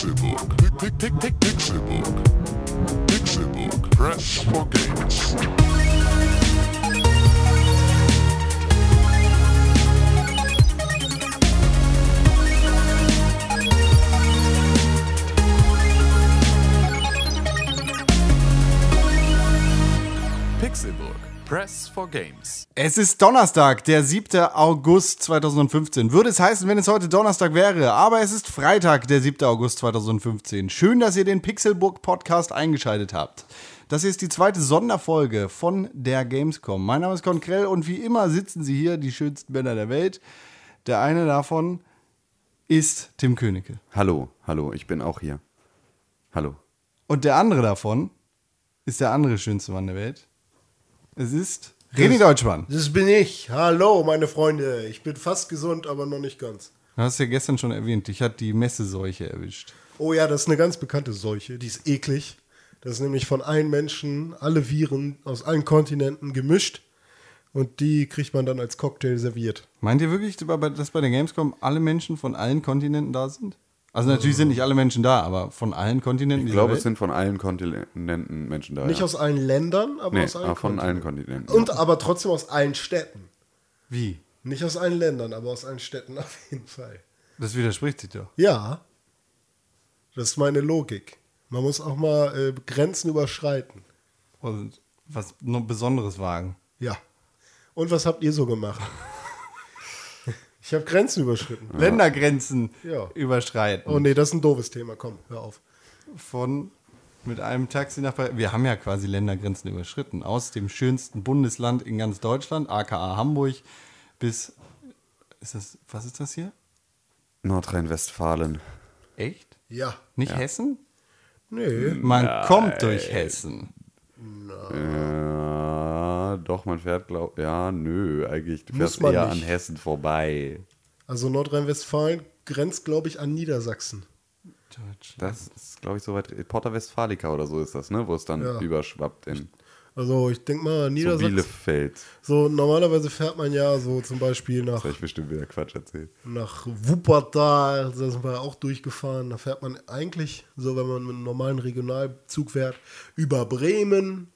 Pixelbook. Pick, pick, pick, Pixelbook. Pixelbook. Press for games. Pixelbook. Press for Games. Es ist Donnerstag, der 7. August 2015. Würde es heißen, wenn es heute Donnerstag wäre, aber es ist Freitag, der 7. August 2015. Schön, dass ihr den Pixelbook Podcast eingeschaltet habt. Das ist die zweite Sonderfolge von der Gamescom. Mein Name ist Konkrell und wie immer sitzen sie hier, die schönsten Männer der Welt. Der eine davon ist Tim Königke. Hallo, hallo, ich bin auch hier. Hallo. Und der andere davon ist der andere schönste Mann der Welt. Es ist René Deutschmann. Das bin ich. Hallo, meine Freunde. Ich bin fast gesund, aber noch nicht ganz. Du hast ja gestern schon erwähnt, dich hat die Messeseuche erwischt. Oh ja, das ist eine ganz bekannte Seuche. Die ist eklig. Das ist nämlich von allen Menschen, alle Viren aus allen Kontinenten gemischt. Und die kriegt man dann als Cocktail serviert. Meint ihr wirklich, dass bei der Gamescom alle Menschen von allen Kontinenten da sind? Also natürlich sind nicht alle Menschen da, aber von allen Kontinenten Ich glaube, es Welt? sind von allen Kontinenten Menschen da. Nicht ja. aus allen Ländern, aber nee, aus allen aber von allen Kontinenten. Und aber trotzdem aus allen Städten. Wie? Nicht aus allen Ländern, aber aus allen Städten auf jeden Fall. Das widerspricht sich doch. Ja, das ist meine Logik. Man muss auch mal äh, Grenzen überschreiten. Und was Besonderes wagen. Ja. Und was habt ihr so gemacht? ich habe Grenzen überschritten. Ländergrenzen Ja. überschreiten. Oh nee, das ist ein doofes Thema. Komm, hör auf. Von mit einem Taxi nach Paris. Wir haben ja quasi Ländergrenzen überschritten. Aus dem schönsten Bundesland in ganz Deutschland, aka Hamburg, bis. Ist das. Was ist das hier? Nordrhein-Westfalen. Echt? Ja. Nicht Hessen? Nee. Man kommt durch Hessen. Ja, doch, man fährt, glaub, ja, nö, eigentlich, du Muss fährst man eher nicht. an Hessen vorbei. Also Nordrhein-Westfalen grenzt, glaube ich, an Niedersachsen. Das ist, glaube ich, soweit, Porta Westfalica oder so ist das, ne, wo es dann Ja. überschwappt in Also ich denke mal, so Niedersachsen. Bielefeld. So, normalerweise fährt man ja so zum Beispiel nach, Das habe ich bestimmt wieder Quatsch erzählt. nach Wuppertal, da sind wir auch durchgefahren. Da fährt man eigentlich, so wenn man mit einem normalen Regionalzug fährt, über Bremen.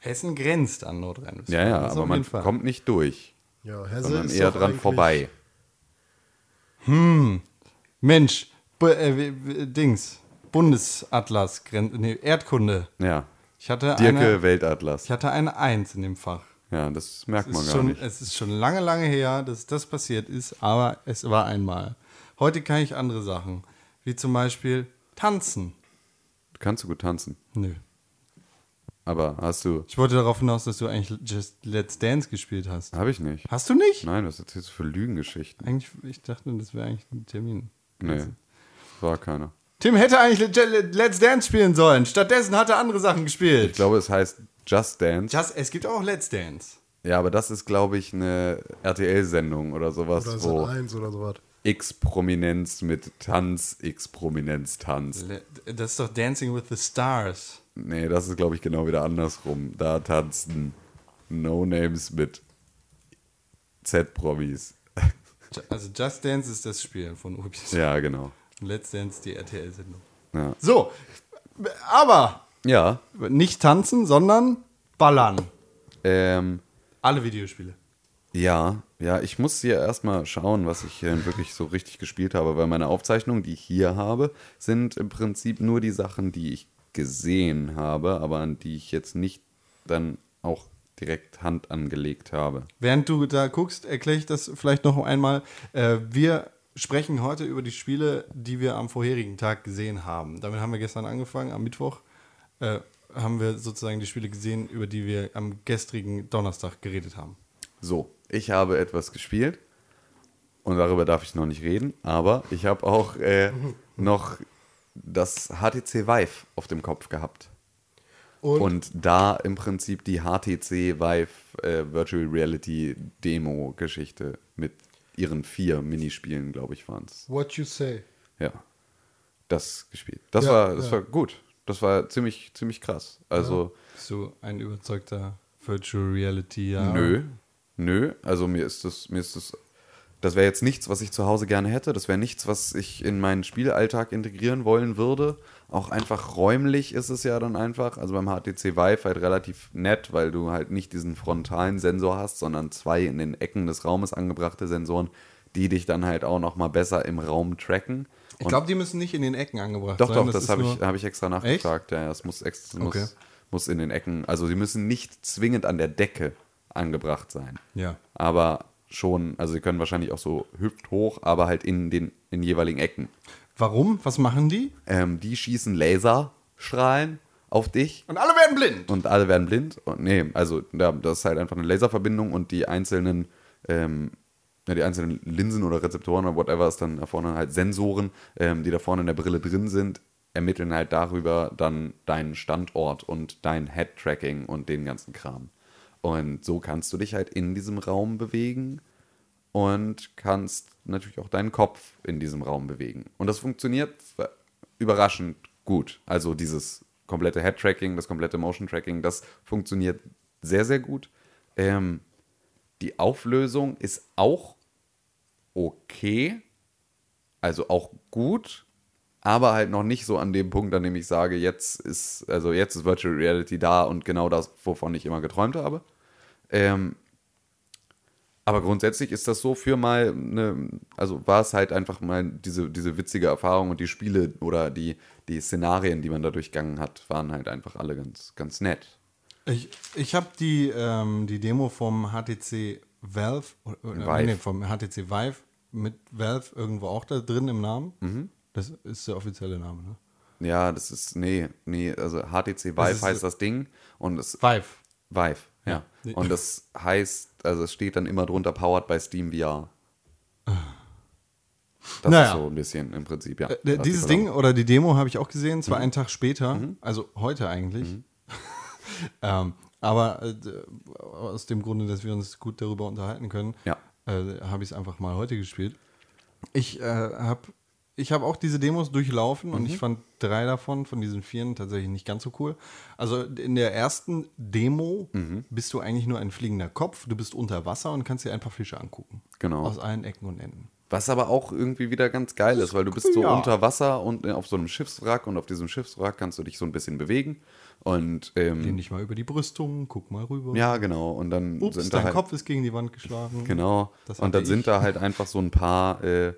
Hessen grenzt an Nordrhein-Westfalen. Ja, ja, aber man Fall. kommt nicht durch, Ja, Hesse sondern ist eher dran vorbei. Mensch, Bu äh, Dings, Bundesatlas, Gren nee, Erdkunde. Ja. Ich hatte Dirke eine, Weltatlas. ich hatte eine Eins in dem Fach. Ja, das merkt Es man gar schon, nicht. es ist schon lange, lange her, dass das passiert ist, aber es war einmal. Heute kann ich andere Sachen, wie zum Beispiel tanzen. Kannst du gut tanzen, Nö. Aber hast du, Ich wollte darauf hinaus, dass du eigentlich Just Let's Dance gespielt hast. habe ich nicht. Hast du nicht? Nein, was erzählst du für Lügengeschichten? Eigentlich, ich dachte, das wäre eigentlich ein Termin. Nee, war keiner. Tim hätte eigentlich Le- Let's Dance spielen sollen. Stattdessen hat er andere Sachen gespielt. Ich glaube, es heißt Just Dance. Just, es gibt auch Let's Dance. Ja, aber das ist, glaube ich, eine RTL-Sendung oder sowas, Oder wo 1 oder sowas. X-Prominenz mit Tanz, X-Prominenz tanzt. Le- Das ist doch Dancing with the Stars. Nee, das ist, glaube ich, genau wieder andersrum. Da tanzen No-Names mit Z-Promis. Also Just Dance ist das Spiel von Ubisoft. Ja, genau. Let's Dance die RTL-Sendung. Ja. So, aber ja, nicht tanzen, sondern ballern. ähm, Alle Videospiele. Ja, ja, ich muss hier erstmal schauen, was ich hier wirklich so richtig gespielt habe, weil meine Aufzeichnungen, die ich hier habe, sind im Prinzip nur die Sachen, die ich gesehen habe, aber an die ich jetzt nicht dann auch direkt Hand angelegt habe. Während du da guckst, erkläre ich das vielleicht noch einmal. Äh, wir sprechen heute über die Spiele, die wir am vorherigen Tag gesehen haben. Damit haben wir gestern angefangen, am Mittwoch äh, haben wir sozusagen die Spiele gesehen, über die wir am gestrigen Donnerstag geredet haben. So, ich habe etwas gespielt und darüber darf ich noch nicht reden, aber ich habe auch äh, noch das HTC Vive auf dem Kopf gehabt. Und, Und da im Prinzip die HTC Vive äh, Virtual Reality Demo Geschichte mit ihren vier Minispielen, glaube ich, waren es. what you say. Ja. Das gespielt. Das Ja, war das ja. war gut. Das war ziemlich ziemlich krass. Also Bist du ein überzeugter Virtual Reality? Ja. nö. Nö, also mir ist das mir ist das Das wäre jetzt nichts, was ich zu Hause gerne hätte. Das wäre nichts, was ich in meinen Spielalltag integrieren wollen würde. Auch einfach räumlich ist es ja dann einfach. Also beim HTC Vive halt relativ nett, weil du halt nicht diesen frontalen Sensor hast, sondern zwei in den Ecken des Raumes angebrachte Sensoren, die dich dann halt auch noch mal besser im Raum tracken. Ich glaube, die müssen nicht in den Ecken angebracht Doch, sein. doch, das, ist habe ich, hab ich extra nachgefragt. Ja, ja, es muss, ex Okay. muss, muss in den Ecken, also sie müssen nicht zwingend an der Decke angebracht sein. Ja. Aber schon, also sie können wahrscheinlich auch so hüfthoch, aber halt in den in jeweiligen Ecken. Warum? Was machen die? Ähm, die schießen Laserstrahlen auf dich Und alle werden blind. und alle werden blind. Und nee, also ja, das ist halt einfach eine Laserverbindung und die einzelnen, ähm, ja, die einzelnen Linsen oder Rezeptoren oder whatever ist dann da vorne halt Sensoren, ähm, die da vorne in der Brille drin sind, ermitteln halt darüber dann deinen Standort und dein Head-Tracking und den ganzen Kram. Und so kannst du dich halt in diesem Raum bewegen und kannst natürlich auch deinen Kopf in diesem Raum bewegen. Und das funktioniert überraschend gut. Also dieses komplette Head-Tracking, das komplette Motion-Tracking, das funktioniert sehr, sehr gut. Ähm, die Auflösung ist auch okay, also auch gut, aber halt noch nicht so an dem Punkt, an dem ich sage, jetzt ist, also jetzt ist Virtual Reality da und genau das, wovon ich immer geträumt habe. Ähm, aber grundsätzlich ist das so für mal eine, also war es halt einfach mal diese, diese witzige Erfahrung und die Spiele oder die, die Szenarien, die man da durchgangen hat, waren halt einfach alle ganz, ganz nett. Ich, ich habe die, ähm, die Demo vom HTC Valve, oder, Vive. Nee, vom HTC Vive mit Valve irgendwo auch da drin im Namen. Mhm. Das ist der offizielle Name, ne? Ja, das ist, nee, nee, also HTC Vive Das heißt das Ding und es Vive. Vive, ja. Ja. Und das heißt, also es steht dann immer drunter powered by Steam VR. Das Naja. ist so ein bisschen im Prinzip, ja. Äh, dieses Ding oder die Demo habe ich auch gesehen, zwar Mhm. einen Tag später, also heute eigentlich. ähm, aber äh, aus dem Grunde, dass wir uns gut darüber unterhalten können, Ja. äh, habe ich es einfach mal heute gespielt. Ich äh, habe ich hab auch diese Demos durchlaufen Mhm. und ich fand drei davon, von diesen vieren, tatsächlich nicht ganz so cool. Also in der ersten Demo Mhm. bist du eigentlich nur ein fliegender Kopf, du bist unter Wasser und kannst dir ein paar Fische angucken. Genau. Aus allen Ecken und Enden. Was aber auch irgendwie wieder ganz geil ist, weil du bist so Ja. unter Wasser und äh, auf so einem Schiffswrack und auf diesem Schiffswrack kannst du dich so ein bisschen bewegen. Und ähm, Lehn dich mal über die Brüstung, guck mal rüber. ja, genau. Und dann Ups, sind da dein halt, Kopf ist gegen die Wand geschlagen. Genau. Und dann sind ich. da halt einfach so ein paar, äh,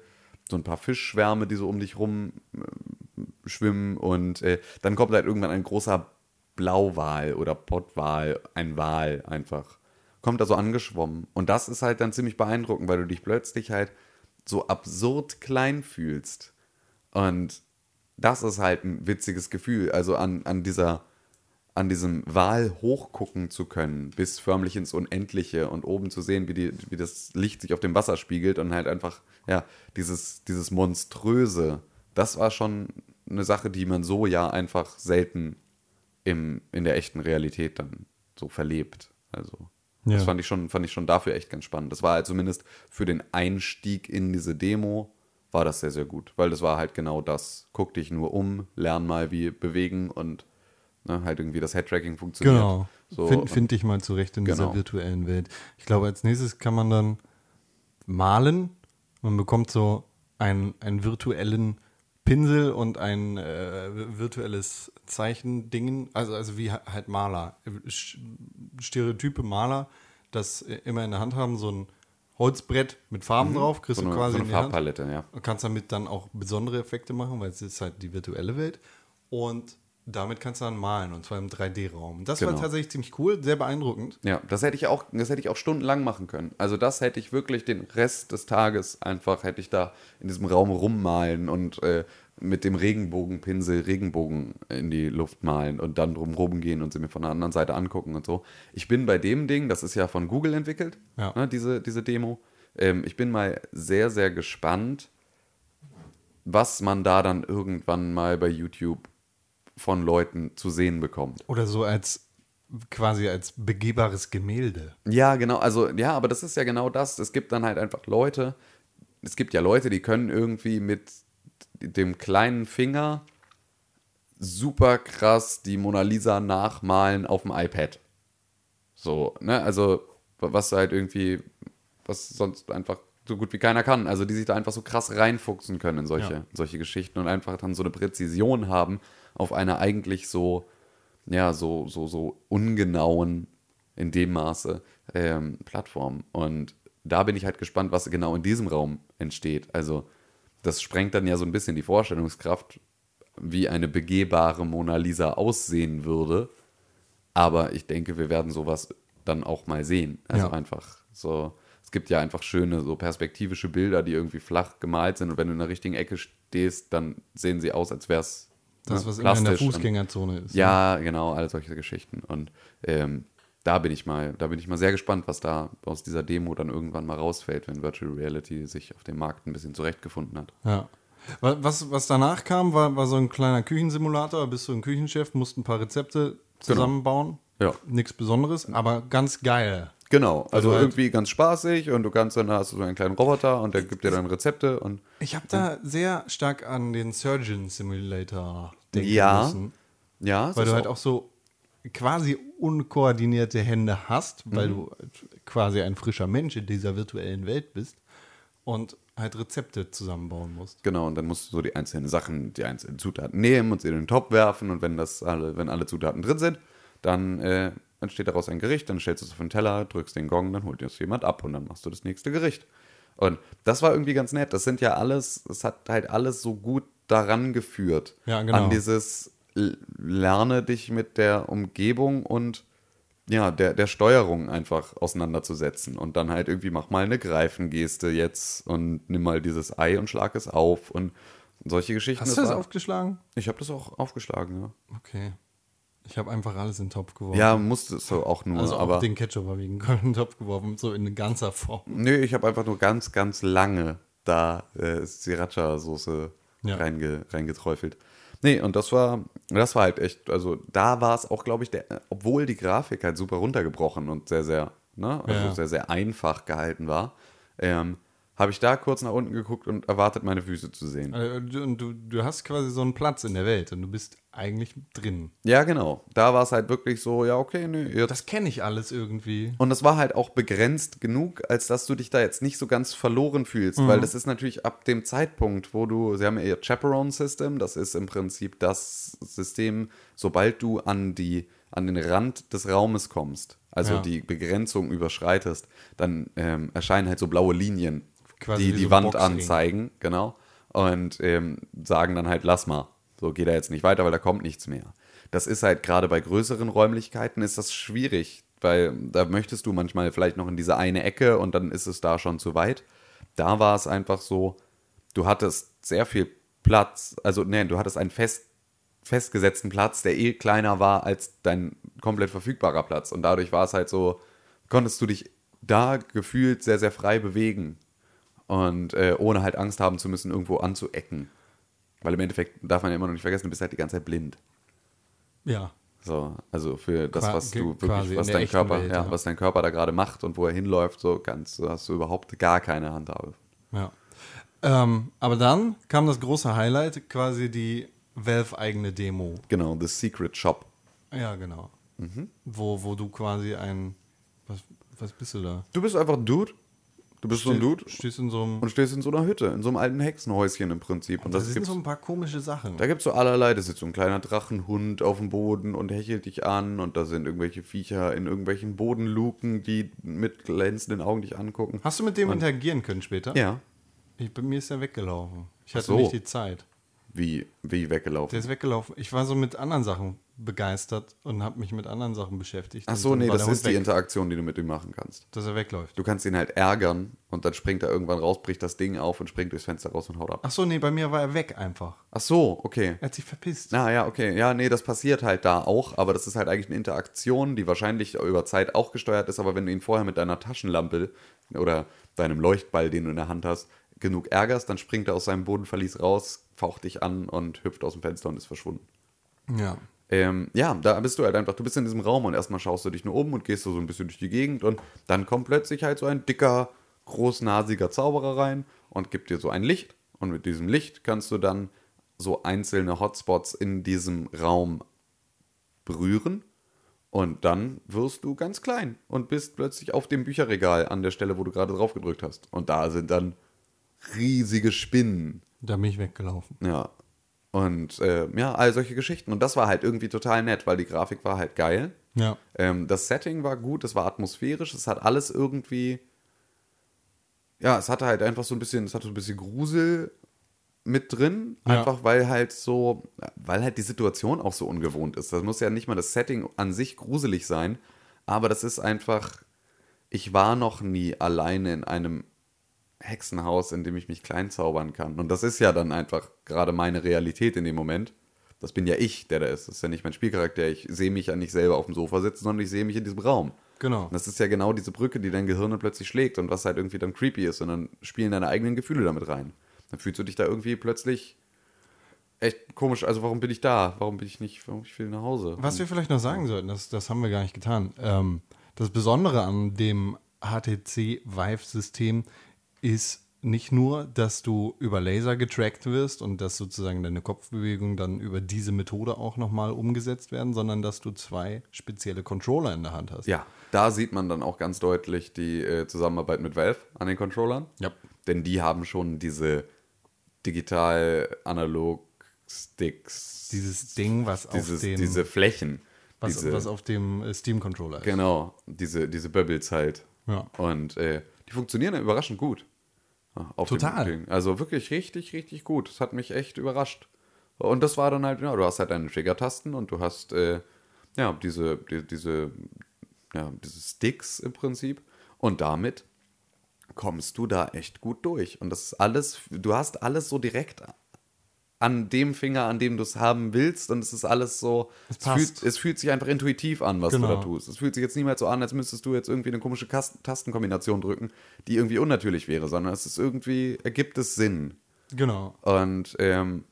so ein paar Fischschwärme, die so um dich rum äh, schwimmen. Und äh, dann kommt halt irgendwann ein großer Blauwal oder Pottwal, ein Wal einfach. Kommt da so angeschwommen. Und das ist halt dann ziemlich beeindruckend, weil du dich plötzlich halt so absurd klein fühlst. Und das ist halt ein witziges Gefühl. Also an, an dieser an diesem Wal hochgucken zu können, bis förmlich ins Unendliche und oben zu sehen, wie, die, wie das Licht sich auf dem Wasser spiegelt und halt einfach, ja, dieses, dieses Monströse, das war schon eine Sache, die man so ja einfach selten im, in der echten Realität dann so verlebt. Also, das Ja. fand ich, schon, fand ich schon dafür echt ganz spannend. Das war halt zumindest für den Einstieg in diese Demo, war das sehr, sehr gut, weil das war halt genau das. Guck dich nur um, lern mal, wie bewegen und ne, halt irgendwie das Headtracking funktioniert. Genau. So, Find, und- find dich mal zurecht in dieser Genau. virtuellen Welt. Ich glaube, als nächstes kann man dann malen. Man bekommt so einen, einen virtuellen Pinsel und ein äh, virtuelles Zeichendingen. Also, also wie ha- halt Maler. Stereotype Maler, das immer in der Hand haben, so ein Holzbrett mit Farben drauf, kriegst Mhm. so du eine, quasi so eine in die Hand. Farbpalette, ja. Und kannst damit dann auch besondere Effekte machen, weil es ist halt die virtuelle Welt. Und damit kannst du dann malen, und zwar im 3D-Raum. Das war Genau. tatsächlich ziemlich cool, sehr beeindruckend. Ja, das hätte ich auch, das hätte ich auch stundenlang machen können. Also das hätte ich wirklich den Rest des Tages einfach, hätte ich da in diesem Raum rummalen und äh, mit dem Regenbogenpinsel Regenbogen in die Luft malen und dann drumrum gehen und sie mir von der anderen Seite angucken und so. Ich bin bei dem Ding, das ist ja von Google entwickelt, Ja. ne, diese, diese Demo. Ähm, ich bin mal sehr, sehr gespannt, was man da dann irgendwann mal bei YouTube von Leuten zu sehen bekommt. Oder so als quasi als begehbares Gemälde. Ja, genau. Also, ja, aber das ist ja genau das. Es gibt dann halt einfach Leute, es gibt ja Leute, die können irgendwie mit dem kleinen Finger super krass die Mona Lisa nachmalen auf dem iPad. So, ne? Also, was halt irgendwie, was sonst einfach so gut wie keiner kann. Also die sich da einfach so krass reinfuchsen können in solche, Ja. in solche Geschichten und einfach dann so eine Präzision haben auf einer eigentlich so, ja, so, so, so ungenauen, in dem Maße, ähm, Plattform. Und da bin ich halt gespannt, was genau in diesem Raum entsteht. Also das sprengt dann ja so ein bisschen die Vorstellungskraft, wie eine begehbare Mona Lisa aussehen würde. Aber ich denke, wir werden sowas dann auch mal sehen. Also Ja. einfach so. Es gibt ja einfach schöne, so perspektivische Bilder, die irgendwie flach gemalt sind. Und wenn du in der richtigen Ecke stehst, dann sehen sie aus, als wäre es Das, was immer in der Fußgängerzone ist. ja, genau, all solche Geschichten. Und ähm, da bin ich mal, da bin ich mal sehr gespannt, was da aus dieser Demo dann irgendwann mal rausfällt, wenn Virtual Reality sich auf dem Markt ein bisschen zurechtgefunden hat. Ja. Wa- Was, was danach kam, war, war so ein kleiner Küchensimulator. Bist du ein Küchenchef, musst ein paar Rezepte zusammenbauen. Ja. Nichts Besonderes, aber ganz geil. Genau, also halt- irgendwie ganz spaßig und du kannst dann hast du so einen kleinen Roboter und der gibt dir dann Rezepte und Ich habe da sehr stark an den Surgeon Simulator denken Ja, müssen. ja, Weil du halt auch so quasi unkoordinierte Hände hast, weil Mhm. du quasi ein frischer Mensch in dieser virtuellen Welt bist und halt Rezepte zusammenbauen musst. Genau, und dann musst du so die einzelnen Sachen, die einzelnen Zutaten nehmen und sie in den Topf werfen und wenn das alle, wenn alle Zutaten drin sind, dann äh, entsteht daraus ein Gericht, dann stellst du es auf den Teller, drückst den Gong, dann holt dir das jemand ab und dann machst du das nächste Gericht. Und das war irgendwie ganz nett. Das sind ja alles, es hat halt alles so gut daran geführt. Ja, genau. An dieses Lerne dich mit der Umgebung und ja, der, der Steuerung einfach auseinanderzusetzen und dann halt irgendwie mach mal eine Greifengeste jetzt und nimm mal dieses Ei und schlag es auf und solche Geschichten. Hast du das war- aufgeschlagen? Ich habe das auch aufgeschlagen, ja. Okay. Ich habe einfach alles in den Topf geworfen. Ja, musste es so auch nur, also aber auch den Ketchup habe ich in den Topf geworfen, so in ganzer Form. nö, ich habe einfach nur ganz, ganz lange da äh, Sriracha-Soße Ja. reinge, reingeträufelt. Nee, und das war, das war halt echt, also da war es auch, glaube ich, der, obwohl die Grafik halt super runtergebrochen und sehr, sehr, ne, also Ja. sehr, sehr einfach gehalten war, ähm, habe ich da kurz nach unten geguckt und erwartet, meine Füße zu sehen. Also, du- Und du, du hast quasi so einen Platz in der Welt und du bist eigentlich drin. Ja, genau. Da war es halt wirklich so, ja, okay, nee, jetzt Das kenne ich alles irgendwie. Und das war halt auch begrenzt genug, als dass du dich da jetzt nicht so ganz verloren fühlst, weil das ist natürlich ab dem Zeitpunkt, wo du, sie haben ja ihr Chaperone-System, das ist im Prinzip das System, sobald du an, die, an den Rand des Raumes kommst, also Ja. die Begrenzung überschreitest, dann ähm, erscheinen halt so blaue Linien, Quasi die die so Wand Boxring. anzeigen, genau, und ähm, sagen dann halt, lass mal, so geht er jetzt nicht weiter, weil da kommt nichts mehr. Das ist halt gerade bei größeren Räumlichkeiten ist das schwierig, weil da möchtest du manchmal vielleicht noch in diese eine Ecke und dann ist es da schon zu weit. Da war es einfach so, du hattest sehr viel Platz, also nee, du hattest einen fest, festgesetzten Platz, der eh kleiner war als dein komplett verfügbarer Platz und dadurch war es halt so, konntest du dich da gefühlt sehr, sehr frei bewegen und äh, ohne halt Angst haben zu müssen, irgendwo anzuecken. Weil im Endeffekt darf man ja immer noch nicht vergessen, du bist halt die ganze Zeit blind. Ja. So, also für das, Qua- was du wirklich, was dein Körper, Welt, ja, ja. was dein Körper da gerade macht und wo er hinläuft, so kannst, du- hast du überhaupt gar keine Handhabe. Ja. Ähm, aber dann kam das große Highlight, quasi die Valve-eigene Demo. Genau, The Secret Shop. Ja, genau. Mhm. Wo, wo du quasi ein. Was, was bist du da? Du bist einfach ein Dude. Du bist so ein Dude Stehst in so einem. und stehst in so einer Hütte, in so einem alten Hexenhäuschen im Prinzip. Und Das das sind so ein paar komische Sachen. da gibt es so allerlei. Da sitzt so ein kleiner Drachenhund auf dem Boden und hechelt dich an. Und da sind irgendwelche Viecher in irgendwelchen Bodenluken, die mit glänzenden Augen dich angucken. Hast du mit dem interagieren können später? Ja. Ich, bei mir ist er weggelaufen. Ich hatte so. nicht die Zeit. Wie, wie weggelaufen. Der ist weggelaufen. Ich war so mit anderen Sachen begeistert und habe mich mit anderen Sachen beschäftigt. Ach so, nee, das ist Hund die weg, Interaktion, die du mit ihm machen kannst. Dass er wegläuft. Du kannst ihn halt ärgern und dann springt er irgendwann raus, bricht das Ding auf und springt durchs Fenster raus und haut ab. Ach so, nee, bei mir war er weg einfach. Ach so, okay. Er hat sich verpisst. Na ja, okay. Ja, nee, das passiert halt da auch, aber das ist halt eigentlich eine Interaktion, die wahrscheinlich über Zeit auch gesteuert ist, aber wenn du ihn vorher mit deiner Taschenlampe oder deinem Leuchtball, den du in der Hand hast, genug ärgerst, dann springt er aus seinem Bodenverlies raus, faucht dich an und hüpft aus dem Fenster und ist verschwunden. Ja. Ähm, ja, da bist du halt einfach, du bist in diesem Raum und erstmal schaust du dich nur um und gehst so ein bisschen durch die Gegend und dann kommt plötzlich halt so ein dicker, großnasiger Zauberer rein und gibt dir so ein Licht und mit diesem Licht kannst du dann so einzelne Hotspots in diesem Raum berühren Und dann wirst du ganz klein und bist plötzlich auf dem Bücherregal an der Stelle, wo du gerade drauf gedrückt hast. Und da sind dann riesige Spinnen. Da bin ich weggelaufen. Ja. Und äh, ja, all solche Geschichten. Und das war halt irgendwie total nett, weil die Grafik war halt geil. Ja. Ähm, das Setting war gut, es war atmosphärisch, es hat alles irgendwie. Ja, es hatte halt einfach so ein bisschen, es hatte so ein bisschen Grusel mit drin, Ja. einfach weil halt so, weil halt die Situation auch so ungewohnt ist. Das muss ja nicht mal das Setting an sich gruselig sein, aber das ist einfach, ich war noch nie alleine in einem Hexenhaus, in dem ich mich klein zaubern kann. Und das ist ja dann einfach gerade meine Realität in dem Moment. Das bin ja ich, der da ist. Das ist ja nicht mein Spielcharakter. Ich sehe mich ja nicht selber auf dem Sofa sitzen, sondern ich sehe mich in diesem Raum. Genau. Und das ist ja genau diese Brücke, die dein Gehirn dann plötzlich schlägt und was halt irgendwie dann creepy ist. Und dann spielen deine eigenen Gefühle damit rein. Dann fühlst du dich da irgendwie plötzlich echt komisch. Also warum bin ich da? Warum bin ich nicht, warum ich will nach Hause? Was wir vielleicht noch sagen sollten, das, das haben wir gar nicht getan. Ähm, das Besondere an dem HTC Vive-System ist nicht nur, dass du über Laser getrackt wirst und dass sozusagen deine Kopfbewegungen dann über diese Methode auch nochmal umgesetzt werden, sondern dass du zwei spezielle Controller in der Hand hast. Ja, da sieht man dann auch ganz deutlich die äh, Zusammenarbeit mit Valve an den Controllern. Ja. Denn die haben schon diese digital-analog-Sticks. Dieses Ding, was dieses, auf dem, diese Flächen. was, diese, was auf dem äh, Steam-Controller ist. Genau, diese, diese Bubbles halt. Ja. Und äh, die funktionieren überraschend gut. Ja, Auf dem Total. Ding. Also wirklich richtig, richtig gut. Das hat mich echt überrascht. Und das war dann halt, ja, du hast halt deine Trigger-Tasten und du hast äh, ja diese, die, diese, ja, diese Sticks im Prinzip. Und damit kommst du da echt gut durch. Und das ist alles, du hast alles so direkt an dem Finger, an dem du es haben willst. Und es ist alles so, es, passt. fühlt, es fühlt sich einfach intuitiv an, was du Genau. da tust. Es fühlt sich jetzt niemals so an, als müsstest du jetzt irgendwie eine komische Kas- Tastenkombination drücken, die irgendwie unnatürlich wäre, sondern es ist irgendwie, ergibt es Sinn. Genau. Und ähm,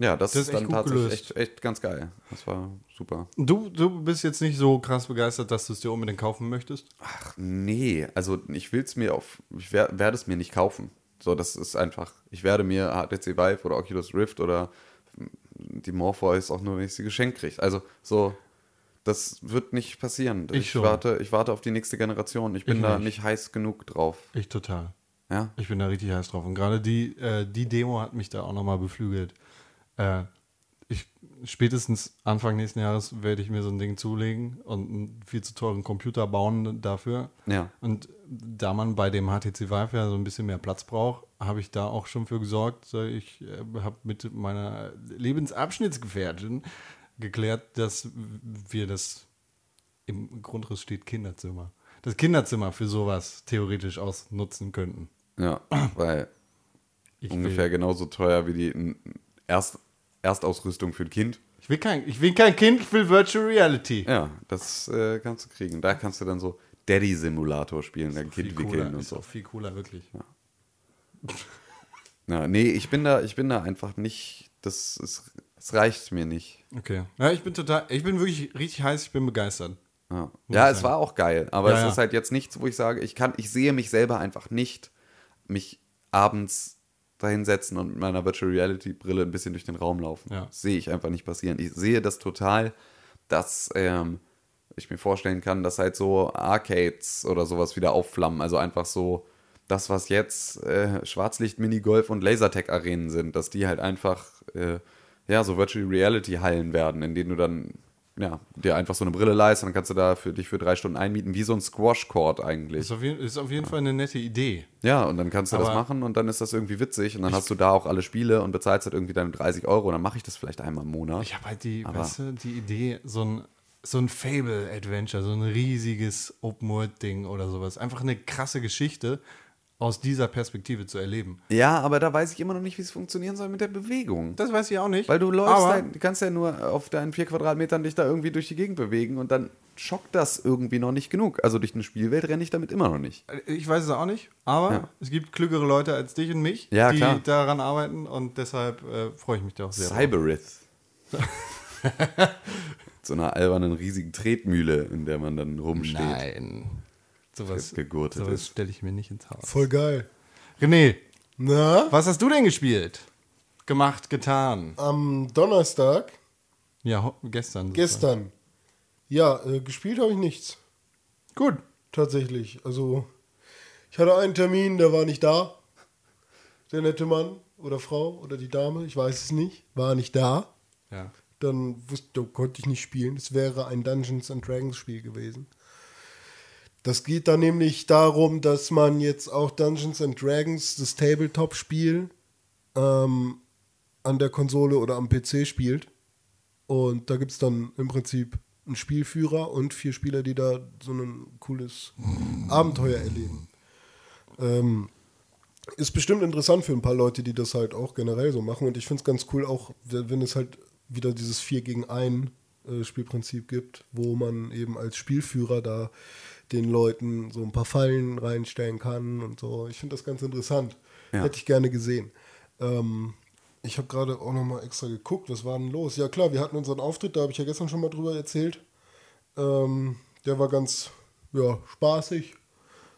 ja, das, Das ist dann tatsächlich echt, echt ganz geil. Das war super. Du, du bist jetzt nicht so krass begeistert, dass du es dir unbedingt kaufen möchtest? Ach nee, also ich will es mir auf, ich wer, werde es mir nicht kaufen. So, das ist einfach, ich werde mir HTC Vive oder Oculus Rift oder die Morpheus auch nur, wenn ich sie geschenkt kriege. Also so, das wird nicht passieren. Ich schon. warte, ich warte auf die nächste Generation. Ich bin Ich da nicht. nicht heiß genug drauf. Ich total. Ja, Ich bin da richtig heiß drauf. Und gerade die, äh, die Demo hat mich da auch nochmal beflügelt. Äh, ich, spätestens Anfang nächsten Jahres werde ich mir so ein Ding zulegen und einen viel zu teuren Computer bauen dafür. Ja. Und da man bei dem HTC Vive ja so ein bisschen mehr Platz braucht, habe ich da auch schon für gesorgt. So, Ich äh, habe mit meiner Lebensabschnittsgefährtin geklärt, dass wir das im Grundriss steht Kinderzimmer. Das Kinderzimmer für sowas theoretisch ausnutzen könnten. ja, weil Ich ungefähr will, genauso teuer wie die Erst, Erstausrüstung für ein Kind. ich, will kein, ich will kein Kind, ich will Virtual Reality. Ja, das äh, kannst du kriegen. Da kannst du dann so Daddy-Simulator spielen, dein Kind cooler, wickeln und ist so. auch viel cooler, wirklich. Ja, nee, ich bin da, ich bin da einfach nicht, das, ist, das reicht mir nicht. Okay. Ja, ich bin total, ich bin wirklich richtig heiß, ich bin begeistert. Ja, ja es war auch geil, aber Ja, es ja. ist halt jetzt nichts, wo ich sage, ich kann, ich sehe mich selber einfach nicht, mich abends dahinsetzen und mit meiner Virtual Reality Brille ein bisschen durch den Raum laufen. Ja. Sehe ich einfach nicht passieren. Ich sehe das total, dass ähm, ich mir vorstellen kann, dass halt so Arcades oder sowas wieder aufflammen. Also einfach so das, was jetzt äh, Schwarzlicht, Minigolf und Lasertag-Arenen sind, dass die halt einfach äh, ja so Virtual Reality Hallen werden, in denen du dann ja, dir einfach so eine Brille leist dann kannst du da für dich für drei Stunden einmieten, wie so ein Squash-Court eigentlich. Ist auf, jeden, ist auf jeden Fall eine nette Idee. Ja, und dann kannst du das Aber- machen und dann ist das irgendwie witzig und dann hast du da auch alle Spiele und bezahlst halt irgendwie deine 30 Euro und dann mache ich das vielleicht einmal im Monat. Ich habe halt die, Aber- weißt du, die Idee, so ein, so ein Fable-Adventure, so ein riesiges Open-World-Ding oder sowas. Einfach eine krasse Geschichte aus dieser Perspektive zu erleben. Ja, aber da weiß ich immer noch nicht, wie es funktionieren soll mit der Bewegung. Das weiß ich auch nicht. Weil du läufst, du kannst ja nur auf deinen vier Quadratmetern dich da irgendwie durch die Gegend bewegen und dann schockt das irgendwie noch nicht genug. Also durch eine Spielwelt renne ich damit immer noch nicht. Ich weiß es auch nicht, aber Ja. es gibt klügere Leute als dich und mich, Ja, die klar. daran arbeiten und deshalb äh, freue ich mich da auch sehr. Cyberith. so einer albernen riesigen Tretmühle, in der man dann rumsteht. Nein. Sowas, gegurtet sowas stelle ich mir nicht ins Haus. Voll geil. René, Na, was hast du denn gespielt? Gemacht, getan. am Donnerstag, Ja, gestern. gestern, Ja, äh, gespielt habe ich nichts. Gut. Tatsächlich. Also, ich hatte einen Termin, der war nicht da. Der nette Mann oder Frau oder die Dame, ich weiß es nicht, war nicht da. Ja. Dann wusste, konnte ich nicht spielen. Es wäre ein Dungeons and Dragons Spiel gewesen. Das geht dann nämlich darum, dass man jetzt auch Dungeons and Dragons, das Tabletop-Spiel, ähm, an der Konsole oder am PC spielt. Und da gibt es dann im Prinzip einen Spielführer und vier Spieler, die da so ein cooles Abenteuer erleben. Ähm, ist bestimmt interessant für ein paar Leute, die das halt auch generell so machen. Und ich finde es ganz cool, auch wenn es halt wieder dieses 4 gegen 1 äh, Spielprinzip gibt, wo man eben als Spielführer da den Leuten so ein paar Fallen reinstellen kann und so. Ich finde das ganz interessant. Ja. Hätte ich gerne gesehen. Ähm, ich habe gerade auch nochmal extra geguckt, was war denn los? Ja klar, wir hatten unseren Auftritt, da habe ich ja gestern schon mal drüber erzählt. Ähm, der war ganz ja, spaßig.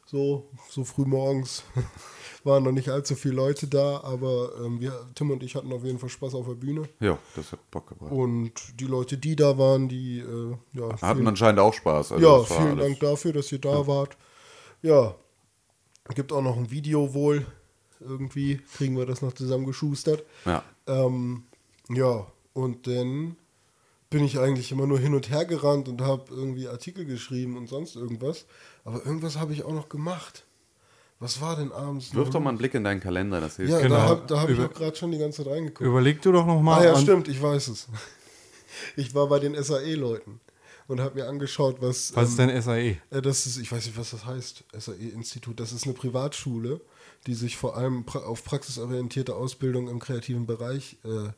So, so früh morgens waren noch nicht allzu viele Leute da, aber ähm, wir, Tim und ich hatten auf jeden Fall Spaß auf der Bühne. Ja, das hat Bock gebracht. Und die Leute, die da waren, die äh, ja, Hatten vielen- anscheinend auch Spaß. Also ja, vielen alles- Dank dafür, dass ihr da wart. Ja, gibt auch noch ein Video wohl. Irgendwie kriegen wir das noch zusammengeschustert. Ja. Ähm, ja, und dann bin ich eigentlich immer nur hin und her gerannt und habe irgendwie Artikel geschrieben und sonst irgendwas. Aber irgendwas habe ich auch noch gemacht. Was war denn abends? Wirf noch? doch mal einen Blick in deinen Kalender, das hilft. Ja, Genau. da habe da hab ich Über- auch gerade schon die ganze Zeit reingeguckt. Überleg du doch noch mal. Ah ja, stimmt, ich weiß es. Ich war bei den SAE-Leuten und habe mir angeschaut, was. Was ist ähm, denn SAE? äh, Das ist, ich weiß nicht, was das heißt, SAE-Institut. Das ist eine Privatschule, die sich vor allem pra auf praxisorientierte Ausbildung im kreativen Bereich äh,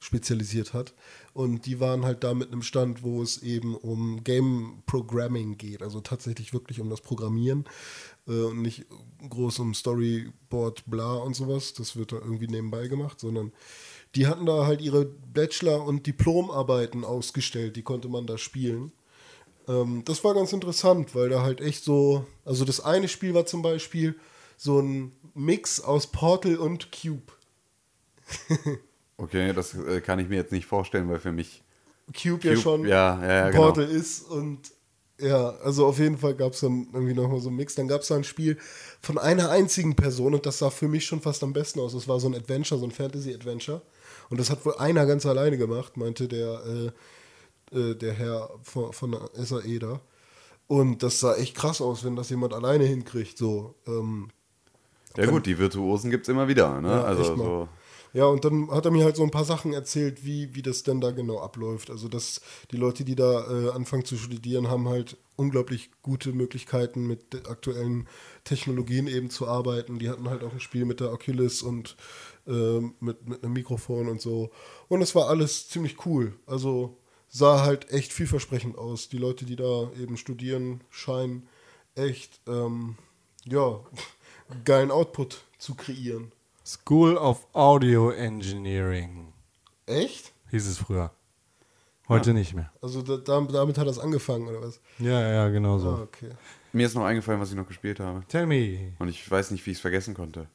spezialisiert hat. Und die waren halt da mit einem Stand, wo es eben um Game Programming geht, also tatsächlich wirklich um das Programmieren äh, und nicht groß um Storyboard, bla und sowas. Das wird da irgendwie nebenbei gemacht, sondern die hatten da halt ihre Bachelor- und Diplomarbeiten ausgestellt, die konnte man da spielen. Ähm, das war ganz interessant, weil da halt echt so, also das eine Spiel war zum Beispiel so ein Mix aus Portal und Cube. Okay, das äh, kann ich mir jetzt nicht vorstellen, weil für mich Cube, ja Cube- schon ja, ja, ja, genau. Portal ist und ja, also auf jeden Fall gab es dann irgendwie nochmal so einen Mix. Dann gab es da ein Spiel von einer einzigen Person und das sah für mich schon fast am besten aus. Das war so ein Adventure, so ein Fantasy-Adventure. Und das hat wohl einer ganz alleine gemacht, meinte der, äh, äh, der Herr von, von SAE da. Und das sah echt krass aus, wenn das jemand alleine hinkriegt. So, ähm, Ja gut, die Virtuosen gibt es immer wieder. Ne? Ja, also so, Ja, und dann hat er mir halt so ein paar Sachen erzählt, wie, wie das denn da genau abläuft. Also, dass die Leute, die da äh, anfangen zu studieren, haben halt unglaublich gute Möglichkeiten, mit aktuellen Technologien eben zu arbeiten. Die hatten halt auch ein Spiel mit der Oculus und äh, mit, mit einem Mikrofon und so. Und es war alles ziemlich cool. Also sah halt echt vielversprechend aus. Die Leute, die da eben studieren, scheinen echt, ähm, ja, geilen Output zu kreieren. School of Audio Engineering Echt? hieß es früher. Heute nicht mehr. Also da, da, damit hat das angefangen, oder was? Ja, ja, genau so. Ah, okay. mir ist noch eingefallen, was ich noch gespielt habe. Tell me. Und ich weiß nicht, wie ich es vergessen konnte.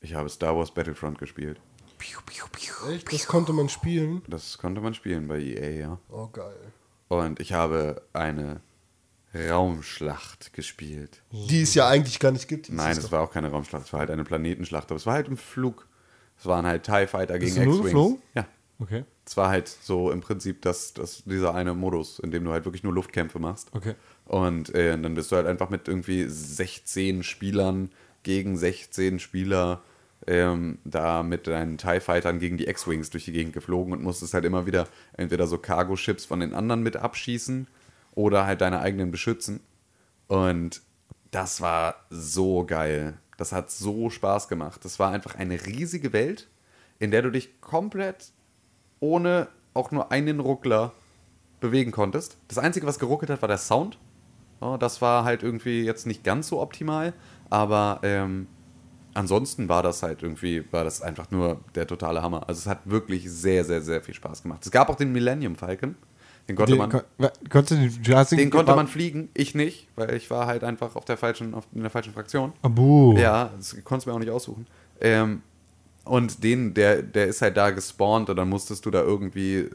Ich habe Star Wars Battlefront gespielt. Echt? Das konnte man spielen? Das konnte man spielen bei EA, ja. Oh, geil. Und ich habe eine Raumschlacht gespielt. Die es ja eigentlich gar nicht gibt. Nein, es war auch keine Raumschlacht, es war halt eine Planetenschlacht. Aber es war halt im Flug. Es waren halt TIE Fighter gegen X-Wings. Ja. Okay. Es war halt so im Prinzip das, das, dieser eine Modus, in dem du halt wirklich nur Luftkämpfe machst. Okay. Und äh, dann bist du halt einfach mit irgendwie 16 Spielern gegen 16 Spieler ähm, da mit deinen TIE Fightern gegen die X-Wings durch die Gegend geflogen und musstest halt immer wieder entweder so Cargo-Ships von den anderen mit abschießen oder halt deine eigenen beschützen. Und das war so geil. Das hat so Spaß gemacht. Das war einfach eine riesige Welt, in der du dich komplett ohne auch nur einen Ruckler bewegen konntest. Das Einzige, was geruckelt hat, war der Sound. Das war halt irgendwie jetzt nicht ganz so optimal, aber ähm, ansonsten war das halt irgendwie, war das einfach nur der totale Hammer. Also es hat wirklich sehr, sehr, sehr viel Spaß gemacht. Es gab auch den Millennium Falcon. Den konnte Den, man. kon wa- konnte, du hast ihn- Den konnte man fliegen, ich nicht, weil ich war halt einfach auf der falschen, auf, in der falschen Fraktion. Abu. Ja, das konntest du mir auch nicht aussuchen. Ähm, und den, der, der ist halt da gespawnt und dann musstest du da irgendwie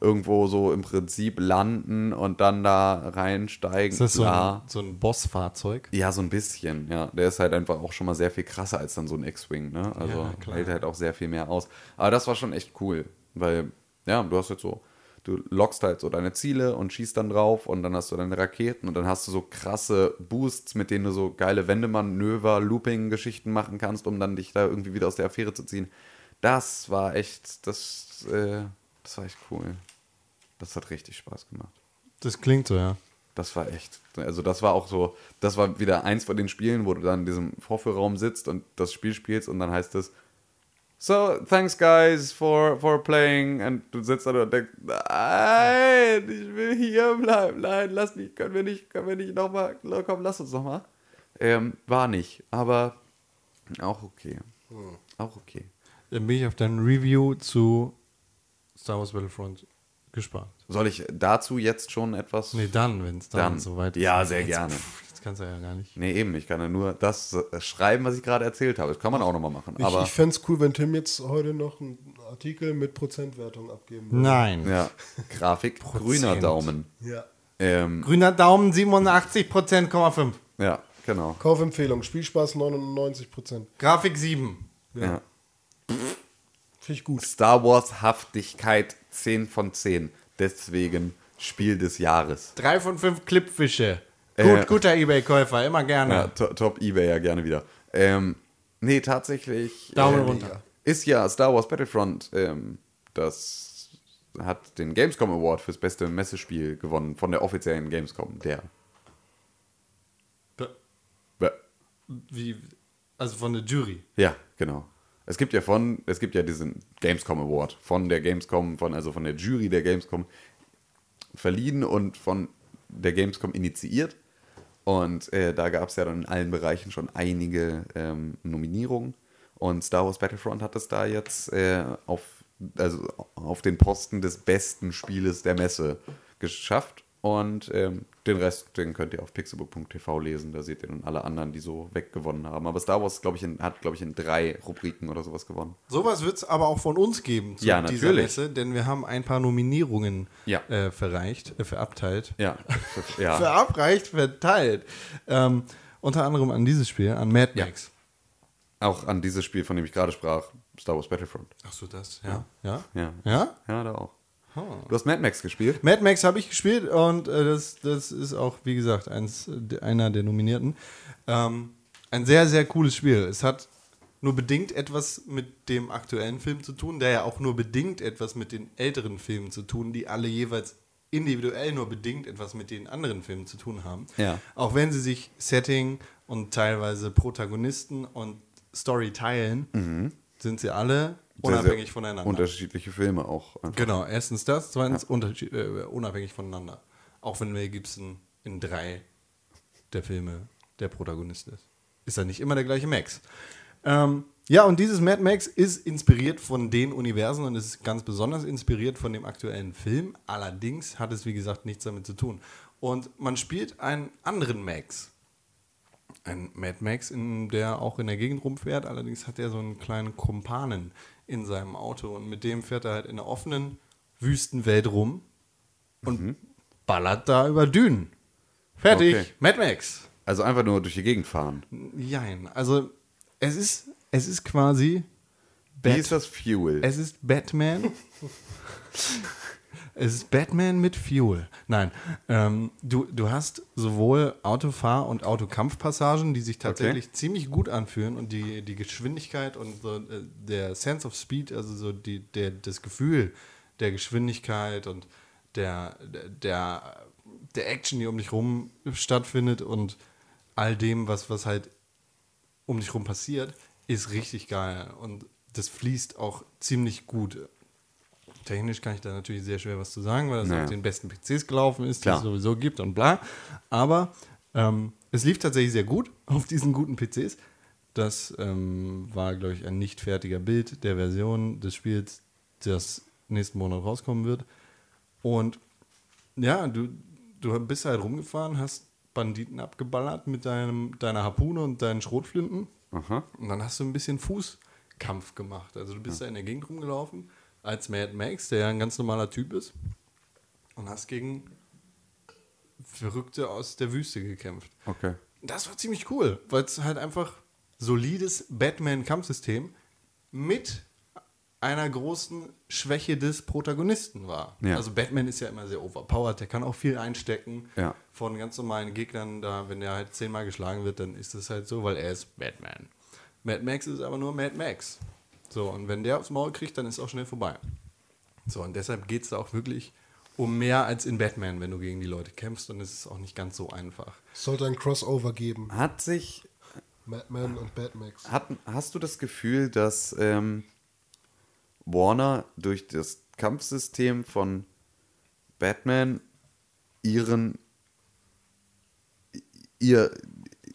irgendwo so im Prinzip landen und dann da reinsteigen. Ist das so ein, so ein Bossfahrzeug? Ja, so ein bisschen, ja. Der ist halt einfach auch schon mal sehr viel krasser als dann so ein X-Wing, ne? Also Ja, klar. hält halt auch sehr viel mehr aus. Aber das war schon echt cool, weil, ja, du hast jetzt so, du lockst halt so deine Ziele und schießt dann drauf und dann hast du deine Raketen und dann hast du so krasse Boosts, mit denen du so geile Wendemanöver, Looping-Geschichten machen kannst, um dann dich da irgendwie wieder aus der Affäre zu ziehen. Das war echt, das, äh, das war echt cool. Das hat richtig Spaß gemacht. Das klingt so, ja. Das war echt. Also das war auch so, das war wieder eins von den Spielen, wo du dann in diesem Vorführraum sitzt und das Spiel spielst und dann heißt es So, thanks guys for, for playing und du sitzt da und denkst, nein, ich will hier bleiben, nein, lass mich, können wir nicht, können wir nicht nochmal, komm, lass uns nochmal. Ähm, war nicht, aber auch okay. Auch okay. Dann bin ich auf dein Review zu Star Wars Battlefront gespannt. Soll ich dazu jetzt schon etwas? Nee, dann, wenn es dann, Dann. soweit Ja, sehr gerne. Kannst du ja gar nicht. Nee, eben, ich kann ja nur das äh, schreiben, was ich gerade erzählt habe. Das kann man auch nochmal machen. Ich, Aber ich fände es cool, wenn Tim jetzt heute noch einen Artikel mit Prozentwertung abgeben würde. Nein. Ja, Grafik, grüner. Daumen. Ja. Ähm, Grüner Daumen 87 Prozent, 5. ja, genau. Kaufempfehlung, Spielspaß 99%. Finde Grafik 7. Ja. ich gut. Star Wars Haftigkeit 10 von 10. Deswegen Spiel des Jahres. 3 von 5 Clipfische. Gut, Äh. guter Ebay-Käufer, immer gerne. Ja, to top Ebay ja gerne wieder. Ähm, nee, tatsächlich. Daumen äh, runter. Ist ja Star Wars Battlefront. Ähm, das hat den Gamescom Award fürs beste Messespiel gewonnen von der offiziellen Gamescom. Der. Be- Bäh. Wie, also von der Jury. Ja, genau. Es gibt ja von, es gibt ja diesen Gamescom Award von der Gamescom, von, also von der Jury der Gamescom verliehen und von der Gamescom initiiert. Und äh, da gab es ja dann in allen Bereichen schon einige ähm, Nominierungen. Und Star Wars Battlefront hat es da jetzt äh, auf, also auf den Posten des besten Spieles der Messe geschafft. Und ähm, den Rest, den könnt ihr auf pixelbook.tv lesen. Da seht ihr nun alle anderen, die so weggewonnen haben. Aber Star Wars, glaube ich, in, hat, glaube ich, in drei Rubriken oder sowas gewonnen. Sowas wird es aber auch von uns geben zu Ja, dieser. Messe, denn wir haben ein paar Nominierungen Ja. äh, verreicht, äh, verabteilt. Ja, ja. Verabreicht, verteilt. Ähm, unter anderem an dieses Spiel, an Mad Ja. Max. Auch an dieses Spiel, von dem ich gerade sprach, Star Wars Battlefront. Ach so, das, ja. Ja? Ja. Ja? Ja, da auch. Du hast Mad Max gespielt? Mad Max habe ich gespielt und äh, das, das ist auch, wie gesagt, eins, einer der Nominierten. Ähm, ein sehr, sehr cooles Spiel. Es hat nur bedingt etwas mit dem aktuellen Film zu tun, der ja auch nur bedingt etwas mit den älteren Filmen zu tun, die alle jeweils individuell nur bedingt etwas mit den anderen Filmen zu tun haben. Ja. Auch wenn sie sich Setting und teilweise Protagonisten und Story teilen, sind sie alle unabhängig voneinander. Unterschiedliche Filme auch. einfach. Genau, erstens das, zweitens unterschied- äh, unabhängig voneinander. Auch wenn Mel Gibson in drei der Filme der Protagonist ist. Ist er nicht immer der gleiche Max. Ähm, ja, und dieses Mad Max ist inspiriert von den Universen und ist ganz besonders inspiriert von dem aktuellen Film. Allerdings hat es, wie gesagt, nichts damit zu tun. Und man spielt einen anderen Max. Ein Mad Max, in der auch in der Gegend rumfährt. Allerdings hat er so einen kleinen Kumpanen in seinem Auto und mit dem fährt er halt in der offenen Wüstenwelt rum und ballert da über Dünen. Fertig, Okay. Mad Max. Also einfach nur durch die Gegend fahren. Jein, also es ist, es ist quasi Wie Bat- ist das Fuel? es ist Batman. es ist Batman mit Fuel. Nein, ähm, du, du hast sowohl Autofahr- und Autokampfpassagen, die sich tatsächlich ziemlich gut anfühlen und die, die Geschwindigkeit und so, äh, der Sense of Speed, also so die, der, das Gefühl der Geschwindigkeit und der, der, der Action, die um dich rum stattfindet und all dem, was, was halt um dich rum passiert, ist richtig geil. Und das fließt auch ziemlich gut. Technisch kann ich da natürlich sehr schwer was zu sagen, weil das Naja. auf den besten PCs gelaufen ist, die Klar. es sowieso gibt und bla. Aber ähm, es lief tatsächlich sehr gut auf diesen guten PCs. Das ähm, war, glaube ich, ein nicht fertiger Bild der Version des Spiels, das nächsten Monat rauskommen wird. Und ja, du, du bist halt rumgefahren, hast Banditen abgeballert mit deinem, deiner Harpune und deinen Schrotflinten. Aha. Und dann hast du ein bisschen Fußkampf gemacht. Also du bist da in der Gegend rumgelaufen, als Mad Max, der ja ein ganz normaler Typ ist. Und hast gegen Verrückte aus der Wüste gekämpft. Okay. Das war ziemlich cool, weil es halt einfach solides Batman-Kampfsystem mit einer großen Schwäche des Protagonisten war. Ja. Also Batman ist ja immer sehr overpowered, der kann auch viel einstecken Ja. von ganz normalen Gegnern. Da, wenn er halt zehnmal geschlagen wird, dann ist das halt so, weil er ist Batman. Mad Max ist aber nur Mad Max. So, und wenn der aufs Maul kriegt, dann ist auch schnell vorbei. So, und deshalb geht es da auch wirklich um mehr als in Batman, wenn du gegen die Leute kämpfst und es ist auch nicht ganz so einfach. Es sollte ein Crossover geben. Hat sich Batman und Batmax. Hat, hast du das Gefühl, dass ähm, Warner durch das Kampfsystem von Batman ihren ihr,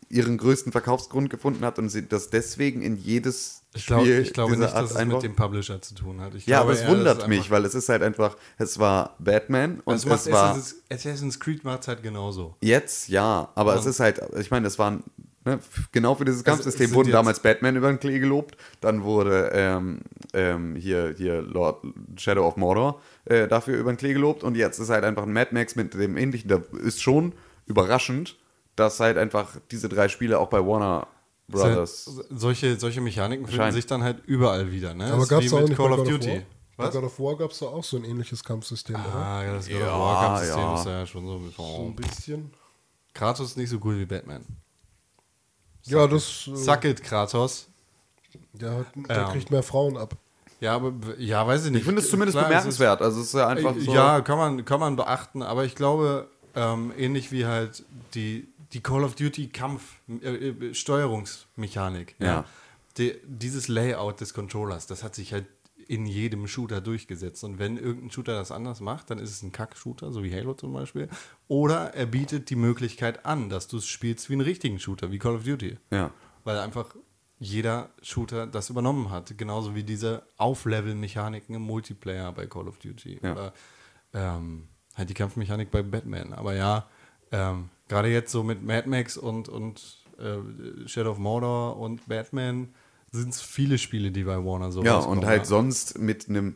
ihren größten Verkaufsgrund gefunden hat und sie das deswegen in jedes Ich, Spiel glaub, ich glaube nicht, Art dass es einbaut? mit dem Publisher zu tun hat. Ich ja, glaube aber es wundert mich, einfach- weil es ist halt einfach, es war Batman und Also es war Assassin's, Assassin's Creed macht es halt genauso. Jetzt ja, aber es Und- ist halt, ich meine, es waren ne, genau für dieses Kampfsystem sind wurden damals Batman über den Klee gelobt, dann wurde ähm, ähm, hier, hier Lord Shadow of Mordor äh, dafür über den Klee gelobt und jetzt ist halt einfach ein Mad Max mit dem ähnlichen, da ist schon überraschend, dass halt einfach diese drei Spiele auch bei Warner Brothers. So- Solche, solche Mechaniken finden Scheint. sich dann halt überall wieder. Ne? Aber gab es auch mit nicht Call of God Duty. War? Bei? God of War gab es doch auch so ein ähnliches Kampfsystem, oder? Ah, das God of Ja, War Kampfsystem ja. ist ja schon so. So ein bisschen. Kratos ist nicht so cool wie Batman. Ja, das. äh, Suck it, Kratos. Der, hat, der Ja. kriegt mehr Frauen ab. Ja, aber ja, weiß ich nicht. Ich finde es zumindest Klar, es bemerkenswert. Also es ist ja einfach so. Ja, kann man, kann man beachten, aber ich glaube, ähm, ähnlich wie halt die, die Call of Duty Kampf äh, äh, Steuerungsmechanik. Ja. Die, dieses Layout des Controllers, das hat sich halt in jedem Shooter durchgesetzt. Und wenn irgendein Shooter das anders macht, dann ist es ein Kack-Shooter, so wie Halo zum Beispiel. Oder er bietet die Möglichkeit an, dass du es spielst wie einen richtigen Shooter, wie Call of Duty. Ja. Weil einfach jeder Shooter das übernommen hat. Genauso wie diese Auflevel-Mechaniken im Multiplayer bei Call of Duty. Ja. Oder ähm, halt die Kampfmechanik bei Batman. Aber ja, ähm, gerade jetzt so mit Mad Max und, und äh, Shadow of Mordor und Batman sind es viele Spiele, die bei Warner so Ja, und halt ja. sonst mit einem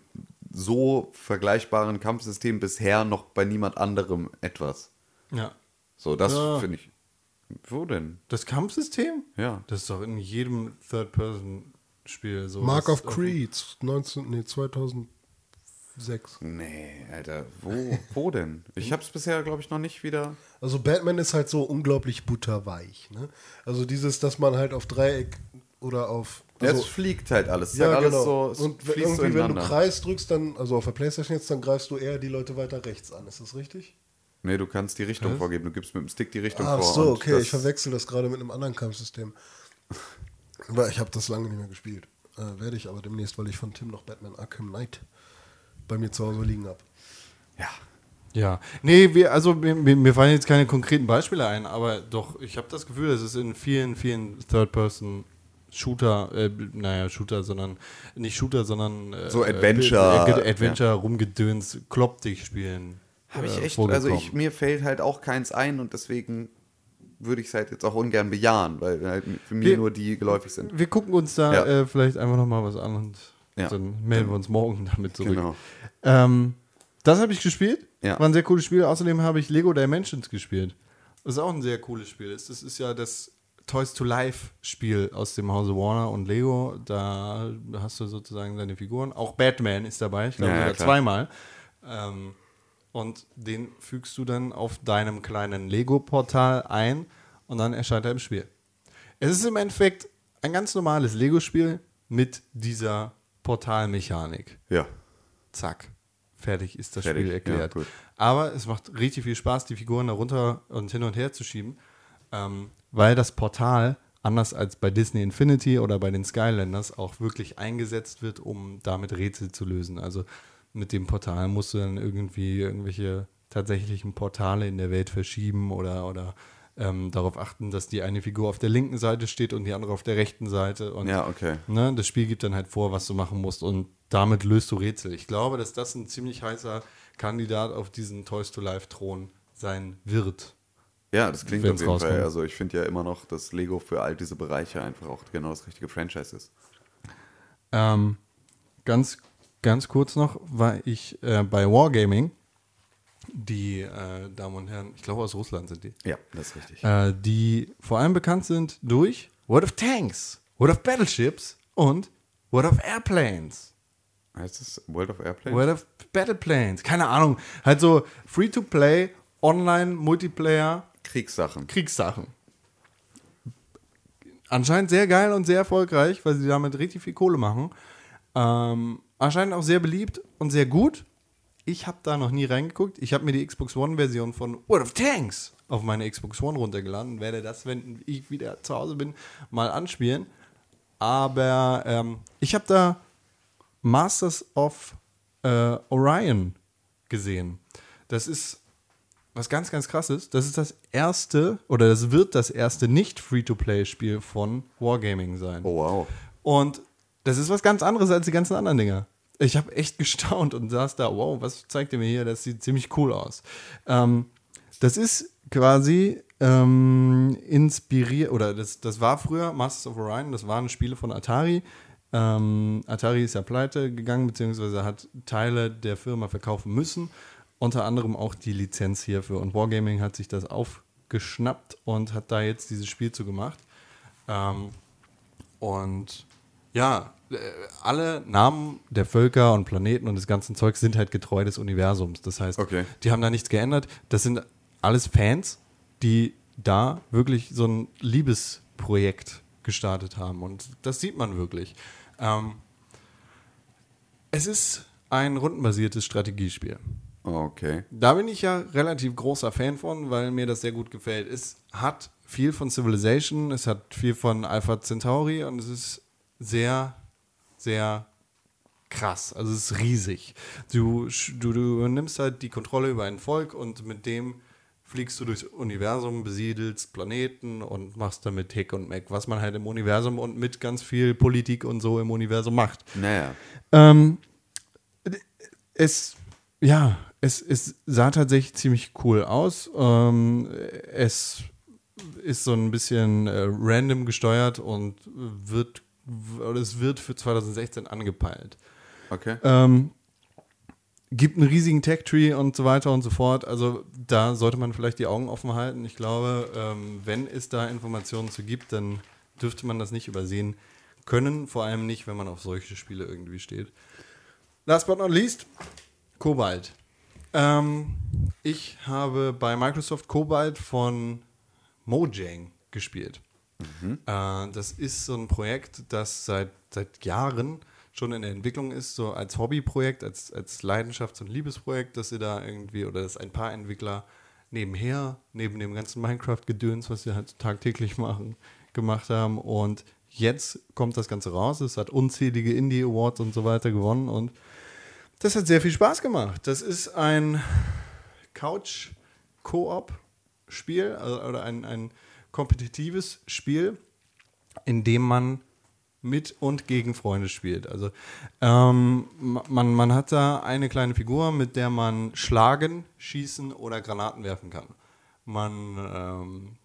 so vergleichbaren Kampfsystem bisher noch bei niemand anderem etwas. Ja. So, das Ja. finde ich. Wo denn? Das Kampfsystem? Ja. Das ist doch in jedem Third-Person-Spiel so. Mark of Creed, 19, nee, 2006. Nee, Alter, wo, wo denn? Ich habe es bisher, glaube ich, noch nicht wieder. Also Batman ist halt so unglaublich butterweich. Ne? Also dieses, dass man halt auf Dreieck oder auf. Ja, Also, es fliegt halt alles. Es ja, halt alles genau. so, es und irgendwie, so wenn du. Kreis drückst, dann, also auf der Playstation jetzt, dann greifst du eher die Leute weiter rechts an. Ist das richtig? Nee, du kannst die Richtung Was? vorgeben. Du gibst mit dem Stick die Richtung Ach vor. so, und okay, ich verwechsel das gerade mit einem anderen Kampfsystem. Aber ich habe das lange nicht mehr gespielt. Äh, Werde ich aber demnächst, weil ich von Tim noch Batman Arkham Knight bei mir zu Hause liegen habe. Ja. Ja, nee, wir, also mir, mir fallen jetzt keine konkreten Beispiele ein, aber doch, ich habe das Gefühl, dass es in vielen, vielen Third-Person-Shooter, äh, naja, Shooter, sondern nicht Shooter, sondern äh, So Adventure, äh, Adventure rumgedöns, klopp dich spielen. Habe ich äh, echt, also ich, mir fällt halt auch keins ein und deswegen würde ich es halt jetzt auch ungern bejahen, weil halt für mich nur die geläufig sind. Wir gucken uns da Ja. äh, vielleicht einfach nochmal was an und Ja. dann melden wir uns morgen damit zurück. Genau. Ähm, das habe ich gespielt. Ja. War ein sehr cooles Spiel. Außerdem habe ich Lego Dimensions gespielt. Das ist auch ein sehr cooles Spiel. Das das ist ja das Toys to Life Spiel aus dem Hause Warner und Lego. Da hast du sozusagen deine Figuren. Auch Batman ist dabei. Ich glaube Ja, ja, sogar klar. zweimal. Ähm, und den fügst du dann auf deinem kleinen Lego-Portal ein und dann erscheint er im Spiel. Es ist im Endeffekt ein ganz normales Lego-Spiel mit dieser Portalmechanik Ja. zack, fertig ist das Fertig, Spiel erklärt. ja. Aber es macht richtig viel Spaß, die Figuren da runter und hin und her zu schieben, ähm, weil das Portal, anders als bei Disney Infinity oder bei den Skylanders, auch wirklich eingesetzt wird, um damit Rätsel zu lösen. Also mit dem Portal musst du dann irgendwie irgendwelche tatsächlichen Portale in der Welt verschieben oder, oder ähm, darauf achten, dass die eine Figur auf der linken Seite steht und die andere auf der rechten Seite. Und Ja, okay. Ne, das Spiel gibt dann halt vor, was du machen musst und damit löst du Rätsel. Ich glaube, dass das ein ziemlich heißer Kandidat auf diesen Toys to Life Thron sein wird. Ja, das klingt auf jeden rauskommt. Fall. Also ich finde ja immer noch, dass Lego für all diese Bereiche einfach auch genau das richtige Franchise ist. Ähm, ganz ganz kurz noch, war ich äh, bei Wargaming. Die äh, Damen und Herren, ich glaube aus Russland sind die, Ja, das ist richtig. äh, die vor allem bekannt sind durch World of Tanks, World of Battleships und World of Airplanes. heißt es World of Airplane? World of Battleplanes, keine Ahnung. Halt so Free-to-Play, Online, Multiplayer, Kriegssachen. Kriegssachen. Anscheinend sehr geil und sehr erfolgreich, weil sie damit richtig viel Kohle machen. Ähm, anscheinend auch sehr beliebt und sehr gut. Ich habe da noch nie reingeguckt. Ich habe mir die Xbox One-Version von World of Tanks auf meine Xbox One runtergeladen und werde das, wenn ich wieder zu Hause bin, mal anspielen. Aber ähm, ich habe da Masters of äh, Orion gesehen. Das ist was ganz, ganz krass ist. Das ist das erste, oder das wird das erste nicht-Free-to-Play-Spiel von Wargaming sein. Oh, wow. Und das ist was ganz anderes als die ganzen anderen Dinger. Ich habe echt gestaunt und saß da, wow, was zeigt ihr mir hier? Das sieht ziemlich cool aus. Ähm, das ist quasi ähm, inspiriert, oder das, das war früher Masters of Orion, das waren Spiele von Atari. Ähm, Atari ist ja pleite gegangen, beziehungsweise hat Teile der Firma verkaufen müssen. Unter anderem auch die Lizenz hierfür. Und Wargaming hat sich das aufgeschnappt und hat da jetzt dieses Spiel zu gemacht. Ähm, und ja, äh, alle Namen der Völker und Planeten und des ganzen Zeugs sind halt getreu des Universums. Das heißt, Okay. die haben da nichts geändert. Das sind alles Fans, die da wirklich so ein Liebesprojekt gestartet haben. Und das sieht man wirklich. Ähm, es ist ein rundenbasiertes Strategiespiel. Okay. Da bin ich ja relativ großer Fan von, weil mir das sehr gut gefällt. Es hat viel von Civilization, es hat viel von Alpha Centauri und es ist sehr, sehr krass. Also es ist riesig. Du, du, du nimmst halt die Kontrolle über ein Volk und mit dem fliegst du durchs Universum, besiedelst Planeten und machst damit Hick und Mac, was man halt im Universum und mit ganz viel Politik und so im Universum macht. Naja. Ähm, es, ja, es, es sah tatsächlich ziemlich cool aus. Ähm, es ist so ein bisschen äh, random gesteuert und wird, oder es wird für 2016 angepeilt. Okay. Ähm, gibt einen riesigen Tech-Tree und so weiter und so fort. Also da sollte man vielleicht die Augen offen halten. Ich glaube, ähm, wenn es da Informationen zu gibt, dann dürfte man das nicht übersehen können. Vor allem nicht, wenn man auf solche Spiele irgendwie steht. Last but not least, Cobalt. Ähm, ich habe bei Microsoft Cobalt von Mojang gespielt. Äh, das ist so ein Projekt, das seit, seit Jahren schon in der Entwicklung ist, so als Hobbyprojekt, als, als Leidenschafts- und Liebesprojekt, dass sie da irgendwie, oder dass ein paar Entwickler nebenher, neben dem ganzen Minecraft-Gedöns, was sie halt tagtäglich machen, gemacht haben. Und jetzt kommt das Ganze raus. Es hat unzählige Indie-Awards und so weiter gewonnen und das hat sehr viel Spaß gemacht. Das ist ein Couch-Koop-Spiel also, oder ein, ein kompetitives Spiel, in dem man mit und gegen Freunde spielt. Also ähm, ma- man, man hat da eine kleine Figur, mit der man schlagen, schießen oder Granaten werfen kann. Man ähm,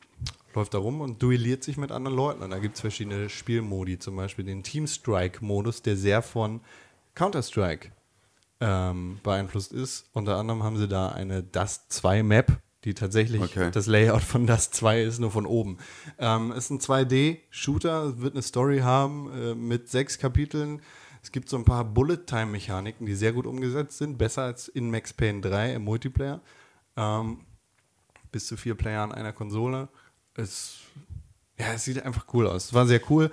läuft da rum und duelliert sich mit anderen Leuten. Und da gibt es verschiedene Spielmodi, zum Beispiel den Team Strike-Modus, der sehr von Counter-Strike ähm, beeinflusst ist. Unter anderem haben sie da eine Dust 2 Map, die tatsächlich Okay. das Layout von Dust 2 ist, nur von oben. Ähm, ist ein 2D-Shooter, wird eine Story haben äh, mit sechs Kapiteln. Es gibt so ein paar Bullet-Time-Mechaniken, die sehr gut umgesetzt sind, besser als in Max Payne 3 im Multiplayer. Ähm, bis zu vier Player an einer Konsole. Es, ja, es sieht einfach cool aus. Es war sehr cool.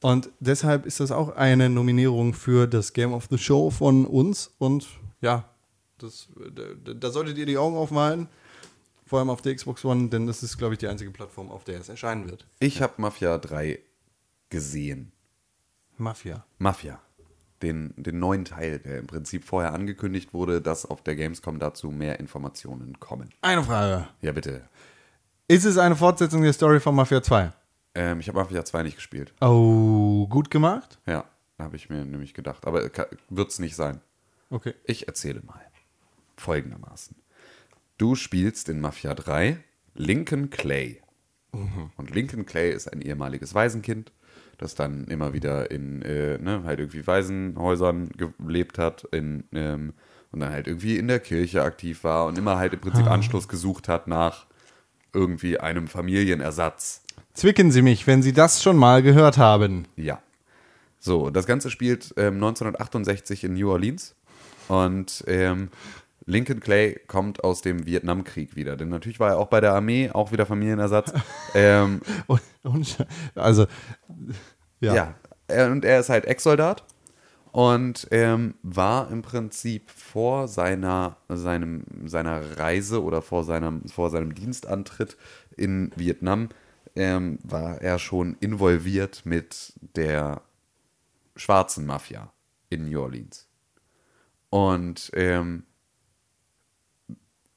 Und deshalb ist das auch eine Nominierung für das Game of the Show von uns. Und ja, das, da, da solltet ihr die Augen aufmalen. Vor allem auf der Xbox One, denn das ist, glaube ich, die einzige Plattform, auf der es erscheinen wird. Ich habe Mafia 3 gesehen. Mafia. Mafia. Den, den neuen Teil, der im Prinzip vorher angekündigt wurde, dass auf der Gamescom dazu mehr Informationen kommen. Eine Frage. Ja, bitte. Ist es eine Fortsetzung der Story von Mafia 2? Ähm, ich habe Mafia 2 nicht gespielt. Oh, gut gemacht. Ja, habe ich mir nämlich gedacht. Aber wird es nicht sein. Okay. Ich erzähle mal. Folgendermaßen. Du spielst in Mafia 3 Lincoln Clay. Und Lincoln Clay ist ein ehemaliges Waisenkind, das dann immer wieder in äh, ne, halt irgendwie Waisenhäusern gelebt hat, in, ähm, und dann halt irgendwie in der Kirche aktiv war und immer halt im Prinzip Anschluss gesucht hat nach irgendwie einem Familienersatz. Zwicken Sie mich, wenn Sie das schon mal gehört haben. Ja. So, das Ganze spielt ähm, 1968 in New Orleans und ähm, Lincoln Clay kommt aus dem Vietnamkrieg wieder, denn natürlich war er auch bei der Armee, auch wieder Familienersatz. ähm, Und, und, also, ja. ja. er, und er ist halt Ex-Soldat und ähm, war im Prinzip vor seiner, seinem, seiner Reise oder vor seinem, vor seinem Dienstantritt in Vietnam, ähm, war er schon involviert mit der schwarzen Mafia in New Orleans. Und ähm,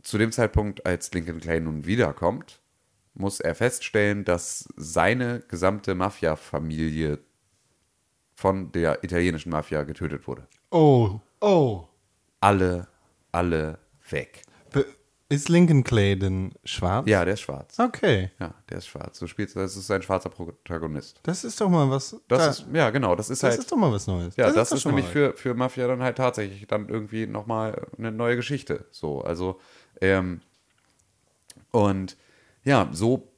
zu dem Zeitpunkt, als Lincoln Clay nun wiederkommt, muss er feststellen, dass seine gesamte Mafia-Familie von der italienischen Mafia getötet wurde. Oh, oh. Alle, alle weg. Be- Ist Lincoln Clay denn schwarz? Ja, der ist schwarz. Okay. Ja, der ist schwarz. So spielt das ist ein schwarzer Protagonist. Das ist doch mal was. Das da- ist, ja, genau, das ist das halt. ist doch mal was Neues. Ja, das, doch ist schon nämlich für, für Mafia dann halt tatsächlich dann irgendwie nochmal eine neue Geschichte. So, also, ähm, und ja, so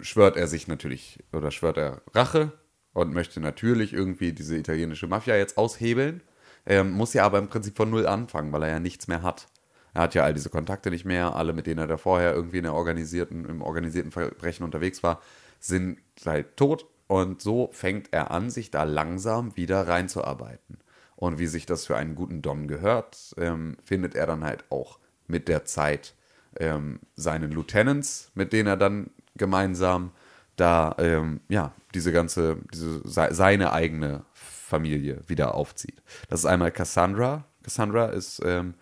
schwört er sich natürlich oder schwört er Rache und möchte natürlich irgendwie diese italienische Mafia jetzt aushebeln, ähm, muss ja aber im Prinzip von null anfangen, weil er ja nichts mehr hat. Er hat ja all diese Kontakte nicht mehr, alle, mit denen er da vorher irgendwie in der organisierten, im organisierten Verbrechen unterwegs war, sind halt tot und so fängt er an, sich da langsam wieder reinzuarbeiten. Und wie sich das für einen guten Don gehört, ähm, findet er dann halt auch mit der Zeit ähm, seinen Lieutenants, mit denen er dann gemeinsam da ähm, ja diese ganze diese se- seine eigene Familie wieder aufzieht. Das ist einmal Cassandra. Cassandra ist ähm,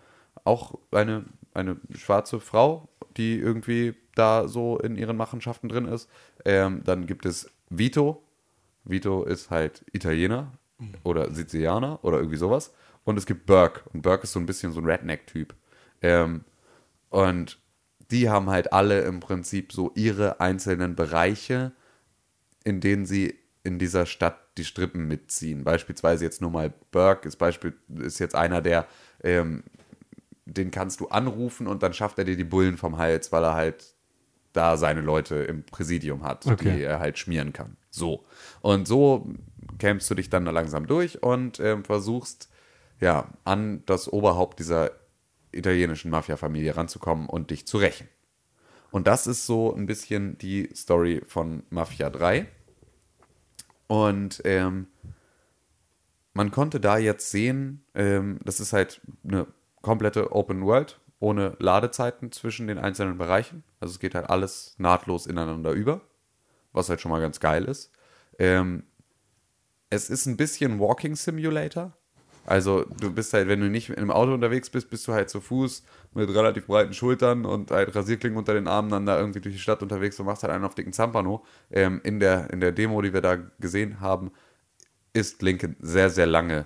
auch eine eine schwarze Frau, die irgendwie da so in ihren Machenschaften drin ist. Ähm, dann gibt es Vito. Vito ist halt Italiener oder Sizilianer oder irgendwie sowas. Und es gibt Burke. Und Burke ist so ein bisschen so ein Redneck-Typ. Ähm, und die haben halt alle im Prinzip so ihre einzelnen Bereiche, in denen sie in dieser Stadt die Strippen mitziehen. Beispielsweise jetzt nur mal Burke ist, Beispiel, ist jetzt einer, der ähm, den kannst du anrufen und dann schafft er dir die Bullen vom Hals, weil er halt da seine Leute im Präsidium hat, Okay. die er halt schmieren kann. So. Und so kämpfst du dich dann da langsam durch und ähm, versuchst, ja, an das Oberhaupt dieser italienischen Mafia-Familie ranzukommen und dich zu rächen. Und das ist so ein bisschen die Story von Mafia 3. Und ähm, man konnte da jetzt sehen, ähm, das ist halt eine komplette Open World ohne Ladezeiten zwischen den einzelnen Bereichen. Also es geht halt alles nahtlos ineinander über, was halt schon mal ganz geil ist. Ähm, es ist ein bisschen Walking Simulator. Also du bist halt, wenn du nicht im Auto unterwegs bist, bist du halt zu Fuß mit relativ breiten Schultern und halt Rasierklingen unter den Armen dann da irgendwie durch die Stadt unterwegs und machst halt einen auf dicken Zampano. Ähm, in, der, in der Demo, die wir da gesehen haben, ist Lincoln sehr, sehr lange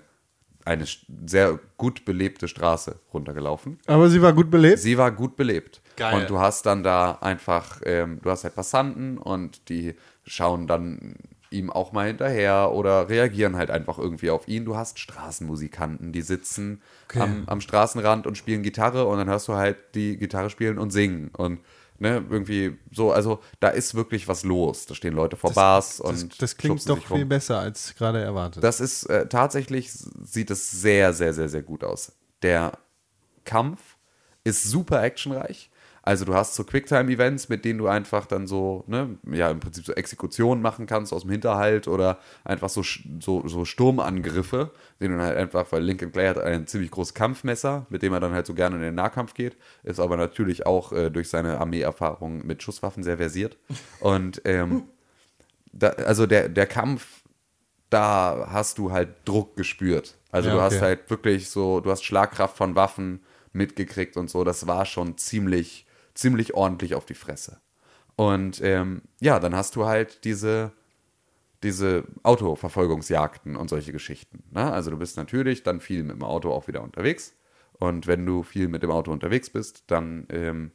eine sehr gut belebte Straße runtergelaufen. Aber sie war gut belebt. Sie war gut belebt. Geil. Und du hast dann da einfach, ähm, du hast halt Passanten und die schauen dann ihm auch mal hinterher oder reagieren halt einfach irgendwie auf ihn. Du hast Straßenmusikanten, die sitzen am, am Straßenrand und spielen Gitarre und dann hörst du halt die Gitarre spielen und singen und ne, irgendwie so, also da ist wirklich was los. Da stehen Leute vor Bars das, und das klingt doch sich rum. viel besser als gerade erwartet. Das ist äh, tatsächlich, sieht es sehr, sehr, sehr, sehr gut aus. Der Kampf ist super actionreich. Also du hast so Quicktime-Events, mit denen du einfach dann so, ne, ja, im Prinzip so Exekutionen machen kannst aus dem Hinterhalt oder einfach so, so, so Sturmangriffe, denen du halt einfach, weil Lincoln Clay hat ein ziemlich großes Kampfmesser, mit dem er dann halt so gerne in den Nahkampf geht, ist aber natürlich auch äh, durch seine Armeeerfahrung mit Schusswaffen sehr versiert. Und ähm, da, also der, der Kampf, da hast du halt Druck gespürt. Also Ja, du hast okay. halt wirklich so, du hast Schlagkraft von Waffen mitgekriegt und so. Das war schon ziemlich, ziemlich ordentlich auf die Fresse. Und ähm, ja, dann hast du halt diese, diese Autoverfolgungsjagden und solche Geschichten. Ne? Also du bist natürlich dann viel mit dem Auto auch wieder unterwegs. Und wenn du viel mit dem Auto unterwegs bist, dann ähm,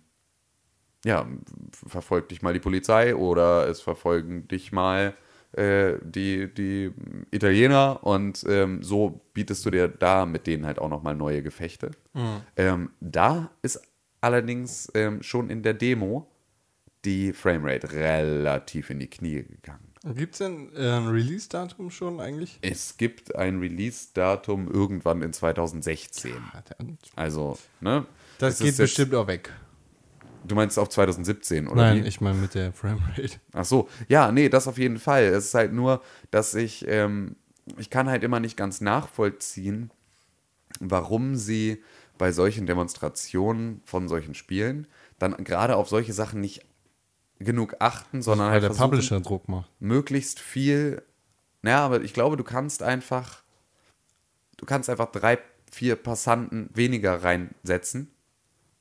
ja, verfolgt dich mal die Polizei oder es verfolgen dich mal äh, die, die Italiener und ähm, so bietest du dir da mit denen halt auch nochmal neue Gefechte. Ähm, da ist allerdings ähm, schon in der Demo die Framerate relativ in die Knie gegangen. Gibt es denn ein Release-Datum schon eigentlich? Es gibt ein Release-Datum irgendwann in 2016. Also, ne? Das geht bestimmt auch weg. Du meinst auf 2017, oder? Nein, wie? ich meine mit der Framerate. Ach so, ja, nee, das auf jeden Fall. Es ist halt nur, dass ich, ähm, ich kann halt immer nicht ganz nachvollziehen, warum sie bei solchen Demonstrationen von solchen Spielen dann gerade auf solche Sachen nicht genug achten, sondern Weil halt der Publisher Druck macht. möglichst viel. Naja, aber ich glaube, du kannst einfach, du kannst einfach drei, vier Passanten weniger reinsetzen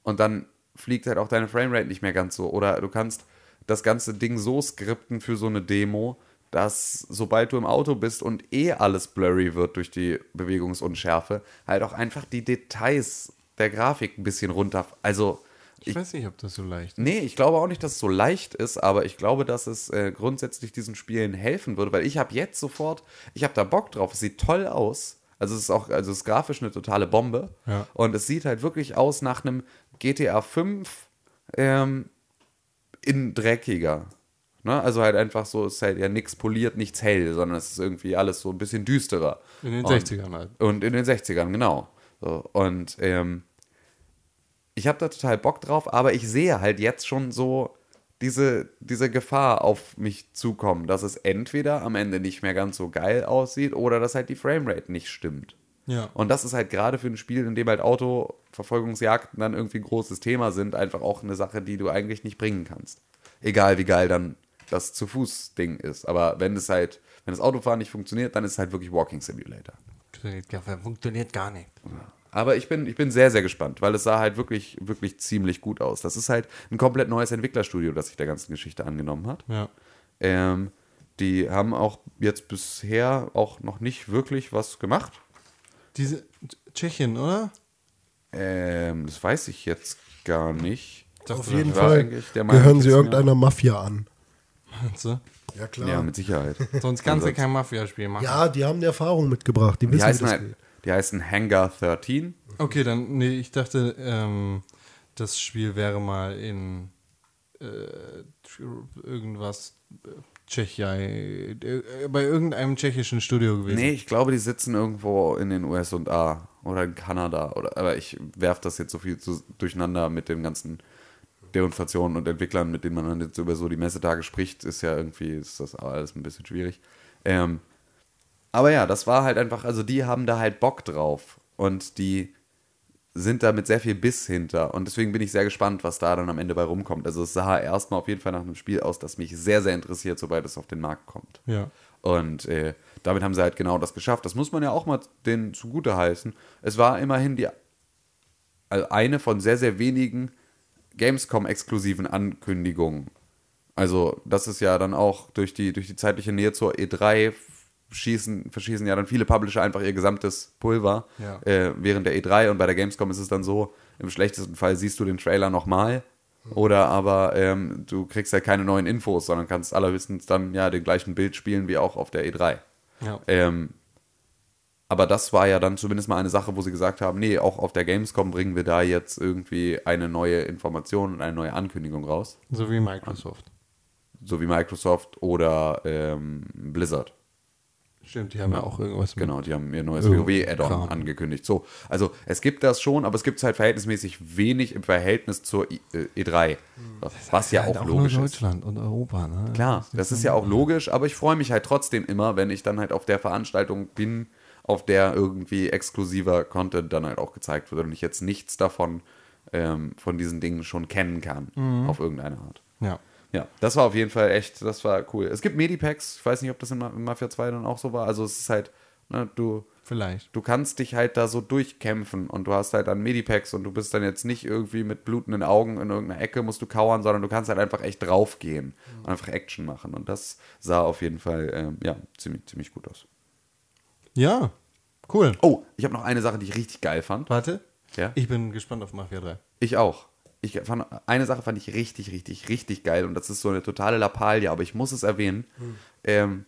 und dann fliegt halt auch deine Framerate nicht mehr ganz so. Oder du kannst das ganze Ding so skripten für so eine Demo, dass sobald du im Auto bist und eh alles blurry wird durch die Bewegungsunschärfe, halt auch einfach die Details der Grafik ein bisschen runter. Also Ich, weiß nicht, ob das so leicht ist. Nee, ich glaube auch nicht, dass es so leicht ist, aber ich glaube, dass es äh, grundsätzlich diesen Spielen helfen würde, weil ich habe jetzt sofort, ich habe da Bock drauf, es sieht toll aus. Also es ist auch, also es ist grafisch eine totale Bombe. Ja. Und es sieht halt wirklich aus nach einem GTA 5 ähm, in dreckiger. Ne? Also halt einfach so, es ist halt ja nichts poliert, nichts hell, sondern es ist irgendwie alles so ein bisschen düsterer. In den Und- 60ern halt. und in den 60ern, genau. So, und ähm, ich habe da total Bock drauf, aber ich sehe halt jetzt schon so diese, diese Gefahr auf mich zukommen, dass es entweder am Ende nicht mehr ganz so geil aussieht oder dass halt die Framerate nicht stimmt. Ja. Und das ist halt gerade für ein Spiel, in dem halt Autoverfolgungsjagden dann irgendwie ein großes Thema sind, einfach auch eine Sache, die du eigentlich nicht bringen kannst. Egal wie geil dann das zu Fuß Ding ist. Aber wenn es halt, wenn das Autofahren nicht funktioniert, dann ist es halt wirklich Walking Simulator. Funktioniert gar nicht. Aber ich bin, ich bin sehr, sehr gespannt, weil es sah halt wirklich, wirklich ziemlich gut aus. Das ist halt ein komplett neues Entwicklerstudio, das sich der ganzen Geschichte angenommen hat. Ja. Ähm, die haben auch jetzt bisher auch noch nicht wirklich was gemacht. Diese Tschechien, oder? Ähm, das weiß ich jetzt gar nicht. Dachte, Auf jeden Fall gehören sie irgendeiner Mafia an. Du? Ja, klar. Ja, mit Sicherheit. Sonst kannst du kein Mafia-Spiel machen. Ja, die haben die Erfahrung mitgebracht. Die Die wissen, heißen, das halt, die heißen Hangar 13. Okay, dann, nee, ich dachte, ähm, das Spiel wäre mal in äh, irgendwas, äh, Tschechei, äh, bei irgendeinem tschechischen Studio gewesen. Nee, ich glaube, die sitzen irgendwo in den USA oder in Kanada. Oder, aber ich werfe das jetzt so viel zu, durcheinander mit den ganzen Demonstrationen und Entwicklern, mit denen man dann jetzt über so die Messetage spricht, ist ja irgendwie, ist das alles ein bisschen schwierig. Ähm, aber ja, das war halt einfach, also die haben da halt Bock drauf und die sind da mit sehr viel Biss hinter und deswegen bin ich sehr gespannt, was da dann am Ende bei rumkommt. Also es sah erstmal auf jeden Fall nach einem Spiel aus, das mich sehr, sehr interessiert, sobald es auf den Markt kommt. Ja. Und äh, damit haben sie halt genau das geschafft. Das muss man ja auch mal denen zugute heißen. Es war immerhin die also eine von sehr, sehr wenigen Gamescom-exklusiven Ankündigungen. Also, das ist ja dann auch durch die, durch die zeitliche Nähe zur E3 schießen, verschießen ja dann viele Publisher einfach ihr gesamtes Pulver Ja. äh, während der E3 und bei der Gamescom ist es dann so, im schlechtesten Fall siehst du den Trailer nochmal oder aber ähm, du kriegst halt keine neuen Infos, sondern kannst allerhöchstens dann ja den gleichen Bild spielen wie auch auf der E3. Ja. Ähm, aber das war ja dann zumindest mal eine Sache, wo sie gesagt haben, nee, auch auf der Gamescom bringen wir da jetzt irgendwie eine neue Information und eine neue Ankündigung raus. So wie Microsoft. So wie Microsoft oder ähm, Blizzard. Stimmt, die haben ja auch irgendwas. Genau, die haben ihr neues WoW-Add-on angekündigt. So, also es gibt das schon, aber es gibt es halt verhältnismäßig wenig im Verhältnis zur I äh, E3. Was ja Halt auch nur logisch ist. Deutschland und Europa, ne? Klar, das ist ja auch logisch, aber ich freue mich halt trotzdem immer, wenn ich dann halt auf der Veranstaltung bin, auf der irgendwie exklusiver Content dann halt auch gezeigt wird und ich jetzt nichts davon ähm, von diesen Dingen schon kennen kann, auf irgendeine Art. Ja. Ja, das war auf jeden Fall echt, das war cool. Es gibt Medipacks, ich weiß nicht, ob das in Ma- in Mafia 2 dann auch so war. Also es ist halt, ne, du, Vielleicht. du kannst dich halt da so durchkämpfen und du hast halt dann Medipacks und du bist dann jetzt nicht irgendwie mit blutenden Augen in irgendeiner Ecke musst du kauern, sondern du kannst halt einfach echt draufgehen und einfach Action machen. Und das sah auf jeden Fall, ähm, ja, ziemlich, ziemlich gut aus. Ja, cool. Oh, ich habe noch eine Sache, die ich richtig geil fand. Warte. Ja? Ich bin gespannt auf Mafia 3. Ich auch. Ich fand, eine Sache fand ich richtig, richtig, richtig geil und das ist so eine totale Lappalie, aber ich muss es erwähnen. Ähm,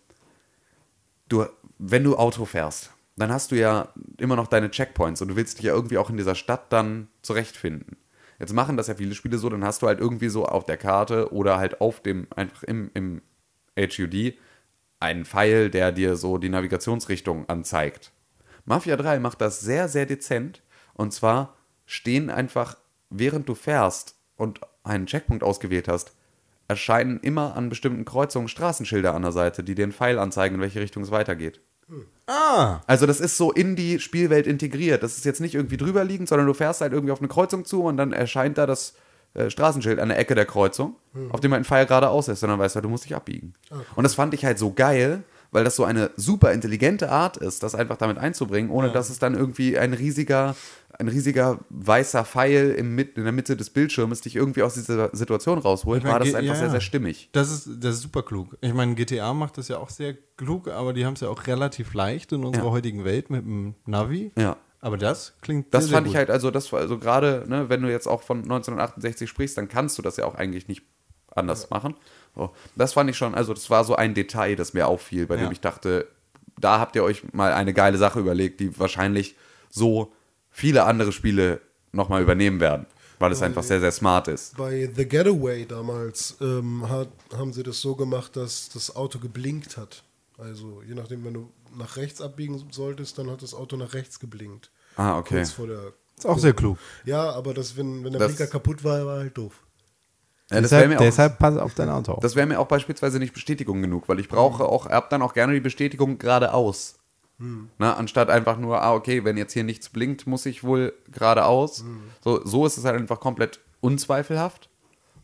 du, wenn du Auto fährst, dann hast du ja immer noch deine Checkpoints und du willst dich ja irgendwie auch in dieser Stadt dann zurechtfinden. Jetzt machen das ja viele Spiele so, dann hast du halt irgendwie so auf der Karte oder halt auf dem, einfach im, im HUD einen Pfeil, der dir so die Navigationsrichtung anzeigt. Mafia 3 macht das sehr, sehr dezent. Und zwar stehen einfach, während du fährst und einen Checkpunkt ausgewählt hast, erscheinen immer an bestimmten Kreuzungen Straßenschilder an der Seite, die dir einen Pfeil anzeigen, in welche Richtung es weitergeht. Ah, Also das ist so in die Spielwelt integriert. Das ist jetzt nicht irgendwie drüber liegend, sondern du fährst halt irgendwie auf eine Kreuzung zu und dann erscheint da das äh, Straßenschild an der Ecke der Kreuzung, auf dem halt ein Pfeil geradeaus ist, sondern weißt du, du musst dich abbiegen. Und das fand ich halt so geil, weil das so eine super intelligente Art ist, das einfach damit einzubringen, ohne dass es dann irgendwie ein riesiger, ein riesiger weißer Pfeil im in der Mitte des Bildschirms dich irgendwie aus dieser Situation rausholt, Ich mein, war das G- einfach ja, sehr, ja. sehr stimmig. Das ist, das ist super klug. Ich meine, GTA macht das ja auch sehr klug, aber die haben es ja auch relativ leicht in unserer Ja. heutigen Welt mit dem Navi. Ja. Aber das klingt Das sehr, sehr fand ich halt, also das war also gerade, ne, wenn du jetzt auch von 1968 sprichst, dann kannst du das ja auch eigentlich nicht anders machen. So, das fand ich schon, also das war so ein Detail, das mir auffiel, bei Ja. dem ich dachte, da habt ihr euch mal eine geile Sache überlegt, die wahrscheinlich so viele andere Spiele nochmal übernehmen werden, weil es einfach sehr, sehr smart ist. Bei The Getaway damals ähm, hat, haben sie das so gemacht, dass das Auto geblinkt hat. Also je nachdem, wenn du nach rechts abbiegen solltest, dann hat das Auto nach rechts geblinkt. Ah, okay. Kurz vor der. Ist auch sehr klug. Ja, aber das, wenn, wenn der Das- Blinker kaputt war, war halt doof. Ja, das wäre deshalb, mir, auch- deshalb pass auf dein Auto auf. das wär mir auch beispielsweise nicht Bestätigung genug, weil ich brauche auch, hab dann auch gerne die Bestätigung geradeaus. Na, anstatt einfach nur, ah, okay, wenn jetzt hier nichts blinkt, muss ich wohl geradeaus. So, so ist es halt einfach komplett unzweifelhaft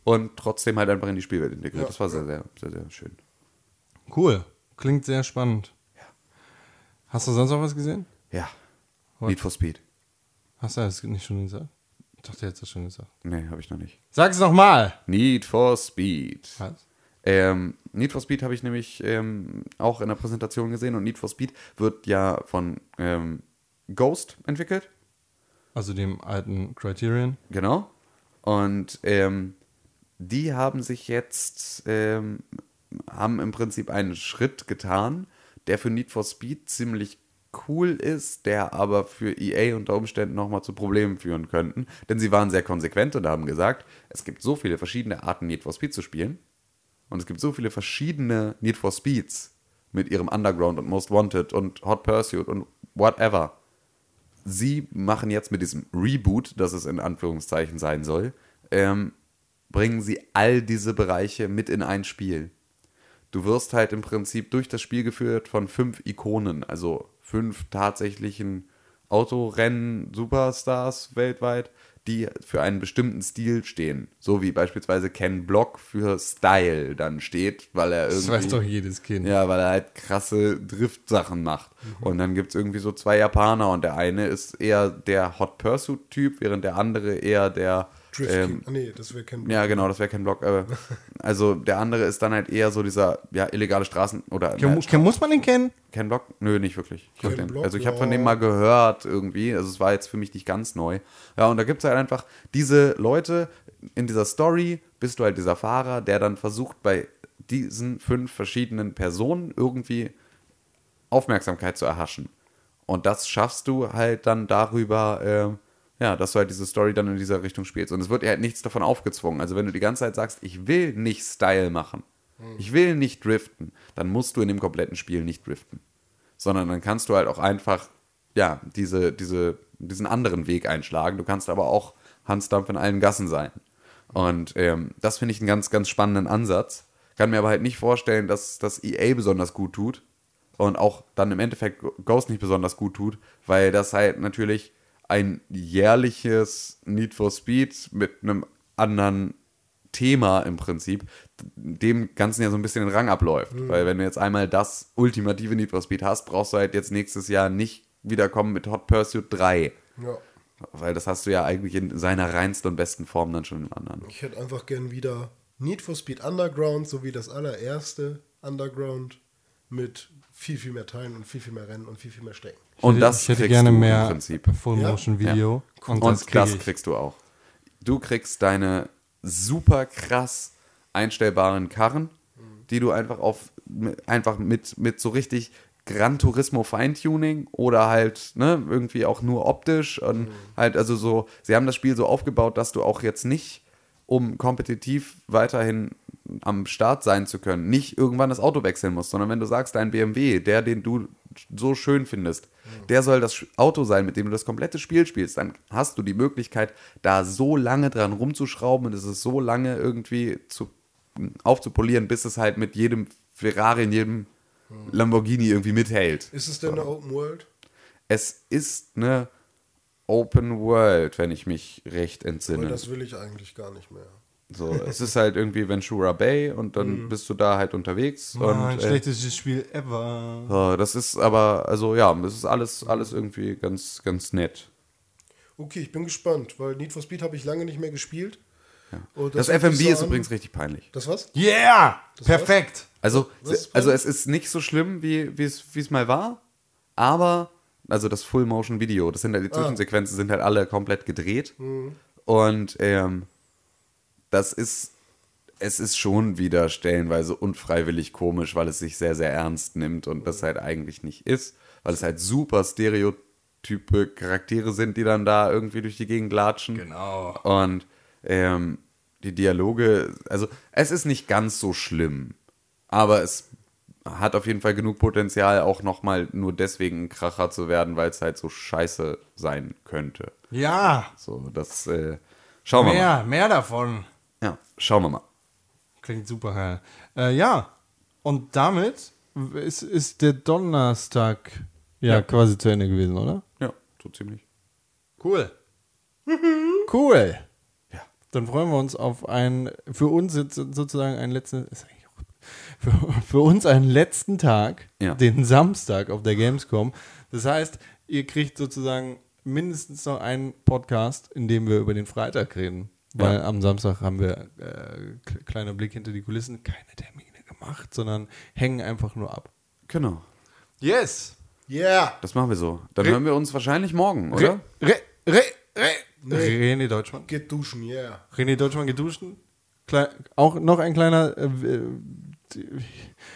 und trotzdem halt einfach in die Spielwelt integriert. Das war sehr, sehr, sehr, sehr schön. Cool. Klingt sehr spannend. Hast du sonst noch was gesehen? Ja. Need for Speed. Hast du das nicht schon gesagt? Ich dachte, er hat das schon gesagt. Nee, habe ich noch nicht. Sag es nochmal. Need for Speed. Was? Ähm, Need for Speed habe ich nämlich ähm, auch in der Präsentation gesehen und Need for Speed wird ja von ähm, Ghost entwickelt. Also dem alten Criterion. Genau. Und ähm, die haben sich jetzt, ähm, haben im Prinzip einen Schritt getan, der für Need for Speed ziemlich cool ist, der aber für EA unter Umständen nochmal zu Problemen führen könnten. Denn sie waren sehr konsequent und haben gesagt, es gibt so viele verschiedene Arten, Need for Speed zu spielen. Und es gibt so viele verschiedene Need for Speeds mit ihrem Underground und Most Wanted und Hot Pursuit und whatever sie machen jetzt mit diesem Reboot, das es in Anführungszeichen sein soll, ähm, bringen sie all diese Bereiche mit in ein Spiel. Du wirst halt im Prinzip durch das Spiel geführt von fünf Ikonen, also fünf tatsächlichen Autorennen-Superstars weltweit, die für einen bestimmten Stil stehen. So wie beispielsweise Ken Block für Style dann steht, weil er irgendwie. Das weiß doch jedes Kind. Ja, weil er halt krasse Drift-Sachen macht. Und dann gibt es irgendwie so zwei Japaner und der eine ist eher der Hot Pursuit-Typ, während der andere eher der. Drift ähm, King. Ah, nee, das wäre kein ja, genau, das wäre kein Block. Aber also der andere ist dann halt eher so dieser ja, illegale Straßen- oder Ken, na, Ken, muss man den kennen? Ken Block? Nö, nicht wirklich. Ich den. Block, also ich habe von dem mal gehört irgendwie. Also es war jetzt für mich nicht ganz neu. Ja, und da gibt es halt einfach diese Leute in dieser Story, bist du halt dieser Fahrer, der dann versucht bei diesen fünf verschiedenen Personen irgendwie Aufmerksamkeit zu erhaschen. Und das schaffst du halt dann darüber, ähm, ja, dass du halt diese Story dann in dieser Richtung spielst. Und es wird dir halt nichts davon aufgezwungen. Also wenn du die ganze Zeit sagst, ich will nicht Style machen, ich will nicht driften, dann musst du in dem kompletten Spiel nicht driften. Sondern dann kannst du halt auch einfach, ja, diese, diese, diesen anderen Weg einschlagen. Du kannst aber auch Hansdampf in allen Gassen sein. Und ähm, das finde ich einen ganz, ganz spannenden Ansatz. Kann mir aber halt nicht vorstellen, dass das EA besonders gut tut und auch dann im Endeffekt Ghost nicht besonders gut tut, weil das halt natürlich ein jährliches Need for Speed mit einem anderen Thema im Prinzip dem Ganzen ja so ein bisschen den Rang abläuft. Weil wenn du jetzt einmal das ultimative Need for Speed hast, brauchst du halt jetzt nächstes Jahr nicht wiederkommen mit Hot Pursuit 3. Ja. Weil das hast du ja eigentlich in seiner reinsten und besten Form dann schon im anderen. Ich hätte einfach gern wieder Need for Speed Underground, so wie das allererste Underground, mit viel, viel mehr Teilen und viel, viel mehr Rennen und viel, viel mehr Strecken. Und ich das ich hätte kriegst gerne du im mehr Prinzip. Full-Motion-Video. Und, Und, das kriege das kriegst du auch. Du kriegst deine super krass einstellbaren Karren, die du einfach auf mit- einfach mit, mit so richtig Gran Turismo Feintuning oder halt ne, irgendwie auch nur optisch und halt also so, sie haben das Spiel so aufgebaut, dass du auch jetzt nicht, um kompetitiv weiterhin am Start sein zu können, nicht irgendwann das Auto wechseln musst, sondern wenn du sagst, dein BMW, der, den du so schön findest, der soll das Auto sein, mit dem du das komplette Spiel spielst, dann hast du die Möglichkeit, da so lange dran rumzuschrauben und es ist so lange irgendwie zu, aufzupolieren, bis es halt mit jedem Ferrari, in jedem Lamborghini irgendwie mithält. Ist es denn eine Open World? Es ist eine Open World, wenn ich mich recht entsinne. das will ich eigentlich gar nicht mehr. So, es ist halt irgendwie Ventura Bay und dann bist du da halt unterwegs. Oh, und, äh, schlechtestes Spiel ever. so, das ist aber, also ja, das ist alles, alles irgendwie ganz, ganz nett. Okay, ich bin gespannt, weil Need for Speed habe ich lange nicht mehr gespielt. Und Das, hört sich FMV so ist an- übrigens richtig peinlich. Das was? Yeah! Perfekt! Also, Was ist also es ist nicht so schlimm, wie wie es wie es mal war, aber also das Full-Motion-Video, das sind halt die Zwischensequenzen, sind halt alle komplett gedreht. Und ähm, das ist, es ist schon wieder stellenweise unfreiwillig komisch, weil es sich sehr, sehr ernst nimmt und das halt eigentlich nicht ist, weil es halt super stereotype Charaktere sind, die dann da irgendwie durch die Gegend latschen. Genau. Und ähm, die Dialoge, also es ist nicht ganz so schlimm, aber es hat auf jeden Fall genug Potenzial, auch nochmal nur deswegen ein Kracher zu werden, weil es halt so scheiße sein könnte. Ja! So, das äh, schauen wir mal. Mehr, mehr davon. Ja, schauen wir mal. Klingt super geil. Äh, ja, und damit ist, ist der Donnerstag ja, quasi zu Ende gewesen, oder? Ja, so ziemlich. Cool. Cool. Ja. Dann freuen wir uns auf einen, für uns jetzt sozusagen einen letzten, ist eigentlich auch- für, für uns einen letzten Tag, Ja. den Samstag auf der Gamescom. Das heißt, ihr kriegt sozusagen mindestens noch einen Podcast, in dem wir über den Freitag reden. Weil Ja. am Samstag haben wir, äh, kleiner Blick hinter die Kulissen, keine Termine gemacht, sondern hängen einfach nur ab. Genau. Yes! Yeah! Das machen wir so. Dann Re- hören wir uns wahrscheinlich morgen, oder? Re, re, re, René Deutschmann. Geht duschen, yeah. René Deutschmann geduschen. Klei auch noch ein kleiner äh,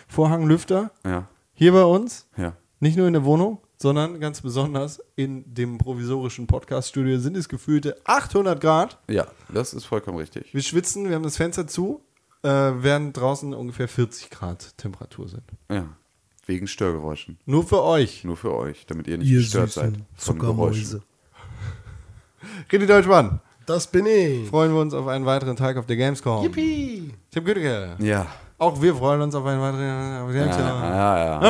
Vorhanglüfter Ja. hier bei uns. Ja. Nicht nur in der Wohnung, sondern ganz besonders in dem provisorischen Podcast-Studio sind es gefühlte 800 Grad. Ja, das ist vollkommen richtig. Wir schwitzen, wir haben das Fenster zu, äh, während draußen ungefähr 40 Grad Temperatur sind. Ja. Wegen Störgeräuschen. Nur für euch. Nur für euch, damit ihr nicht gestört seid von Geräuschen. René Deutschmann, Das bin ich. freuen wir uns auf einen weiteren Tag auf der Gamescom. Yippie. Tim Gütecke. Ja. Auch wir freuen uns auf einen weiteren auf der Ja, Gamescom. ja, ja.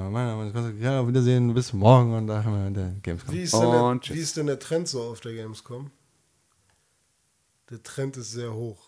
ja. Mein Name ist Konstantin. Ja, auf Wiedersehen, bis morgen und da haben wir der Gamescom. Wie ist, denn der, wie ist denn der Trend so auf der Gamescom? Der Trend ist sehr hoch.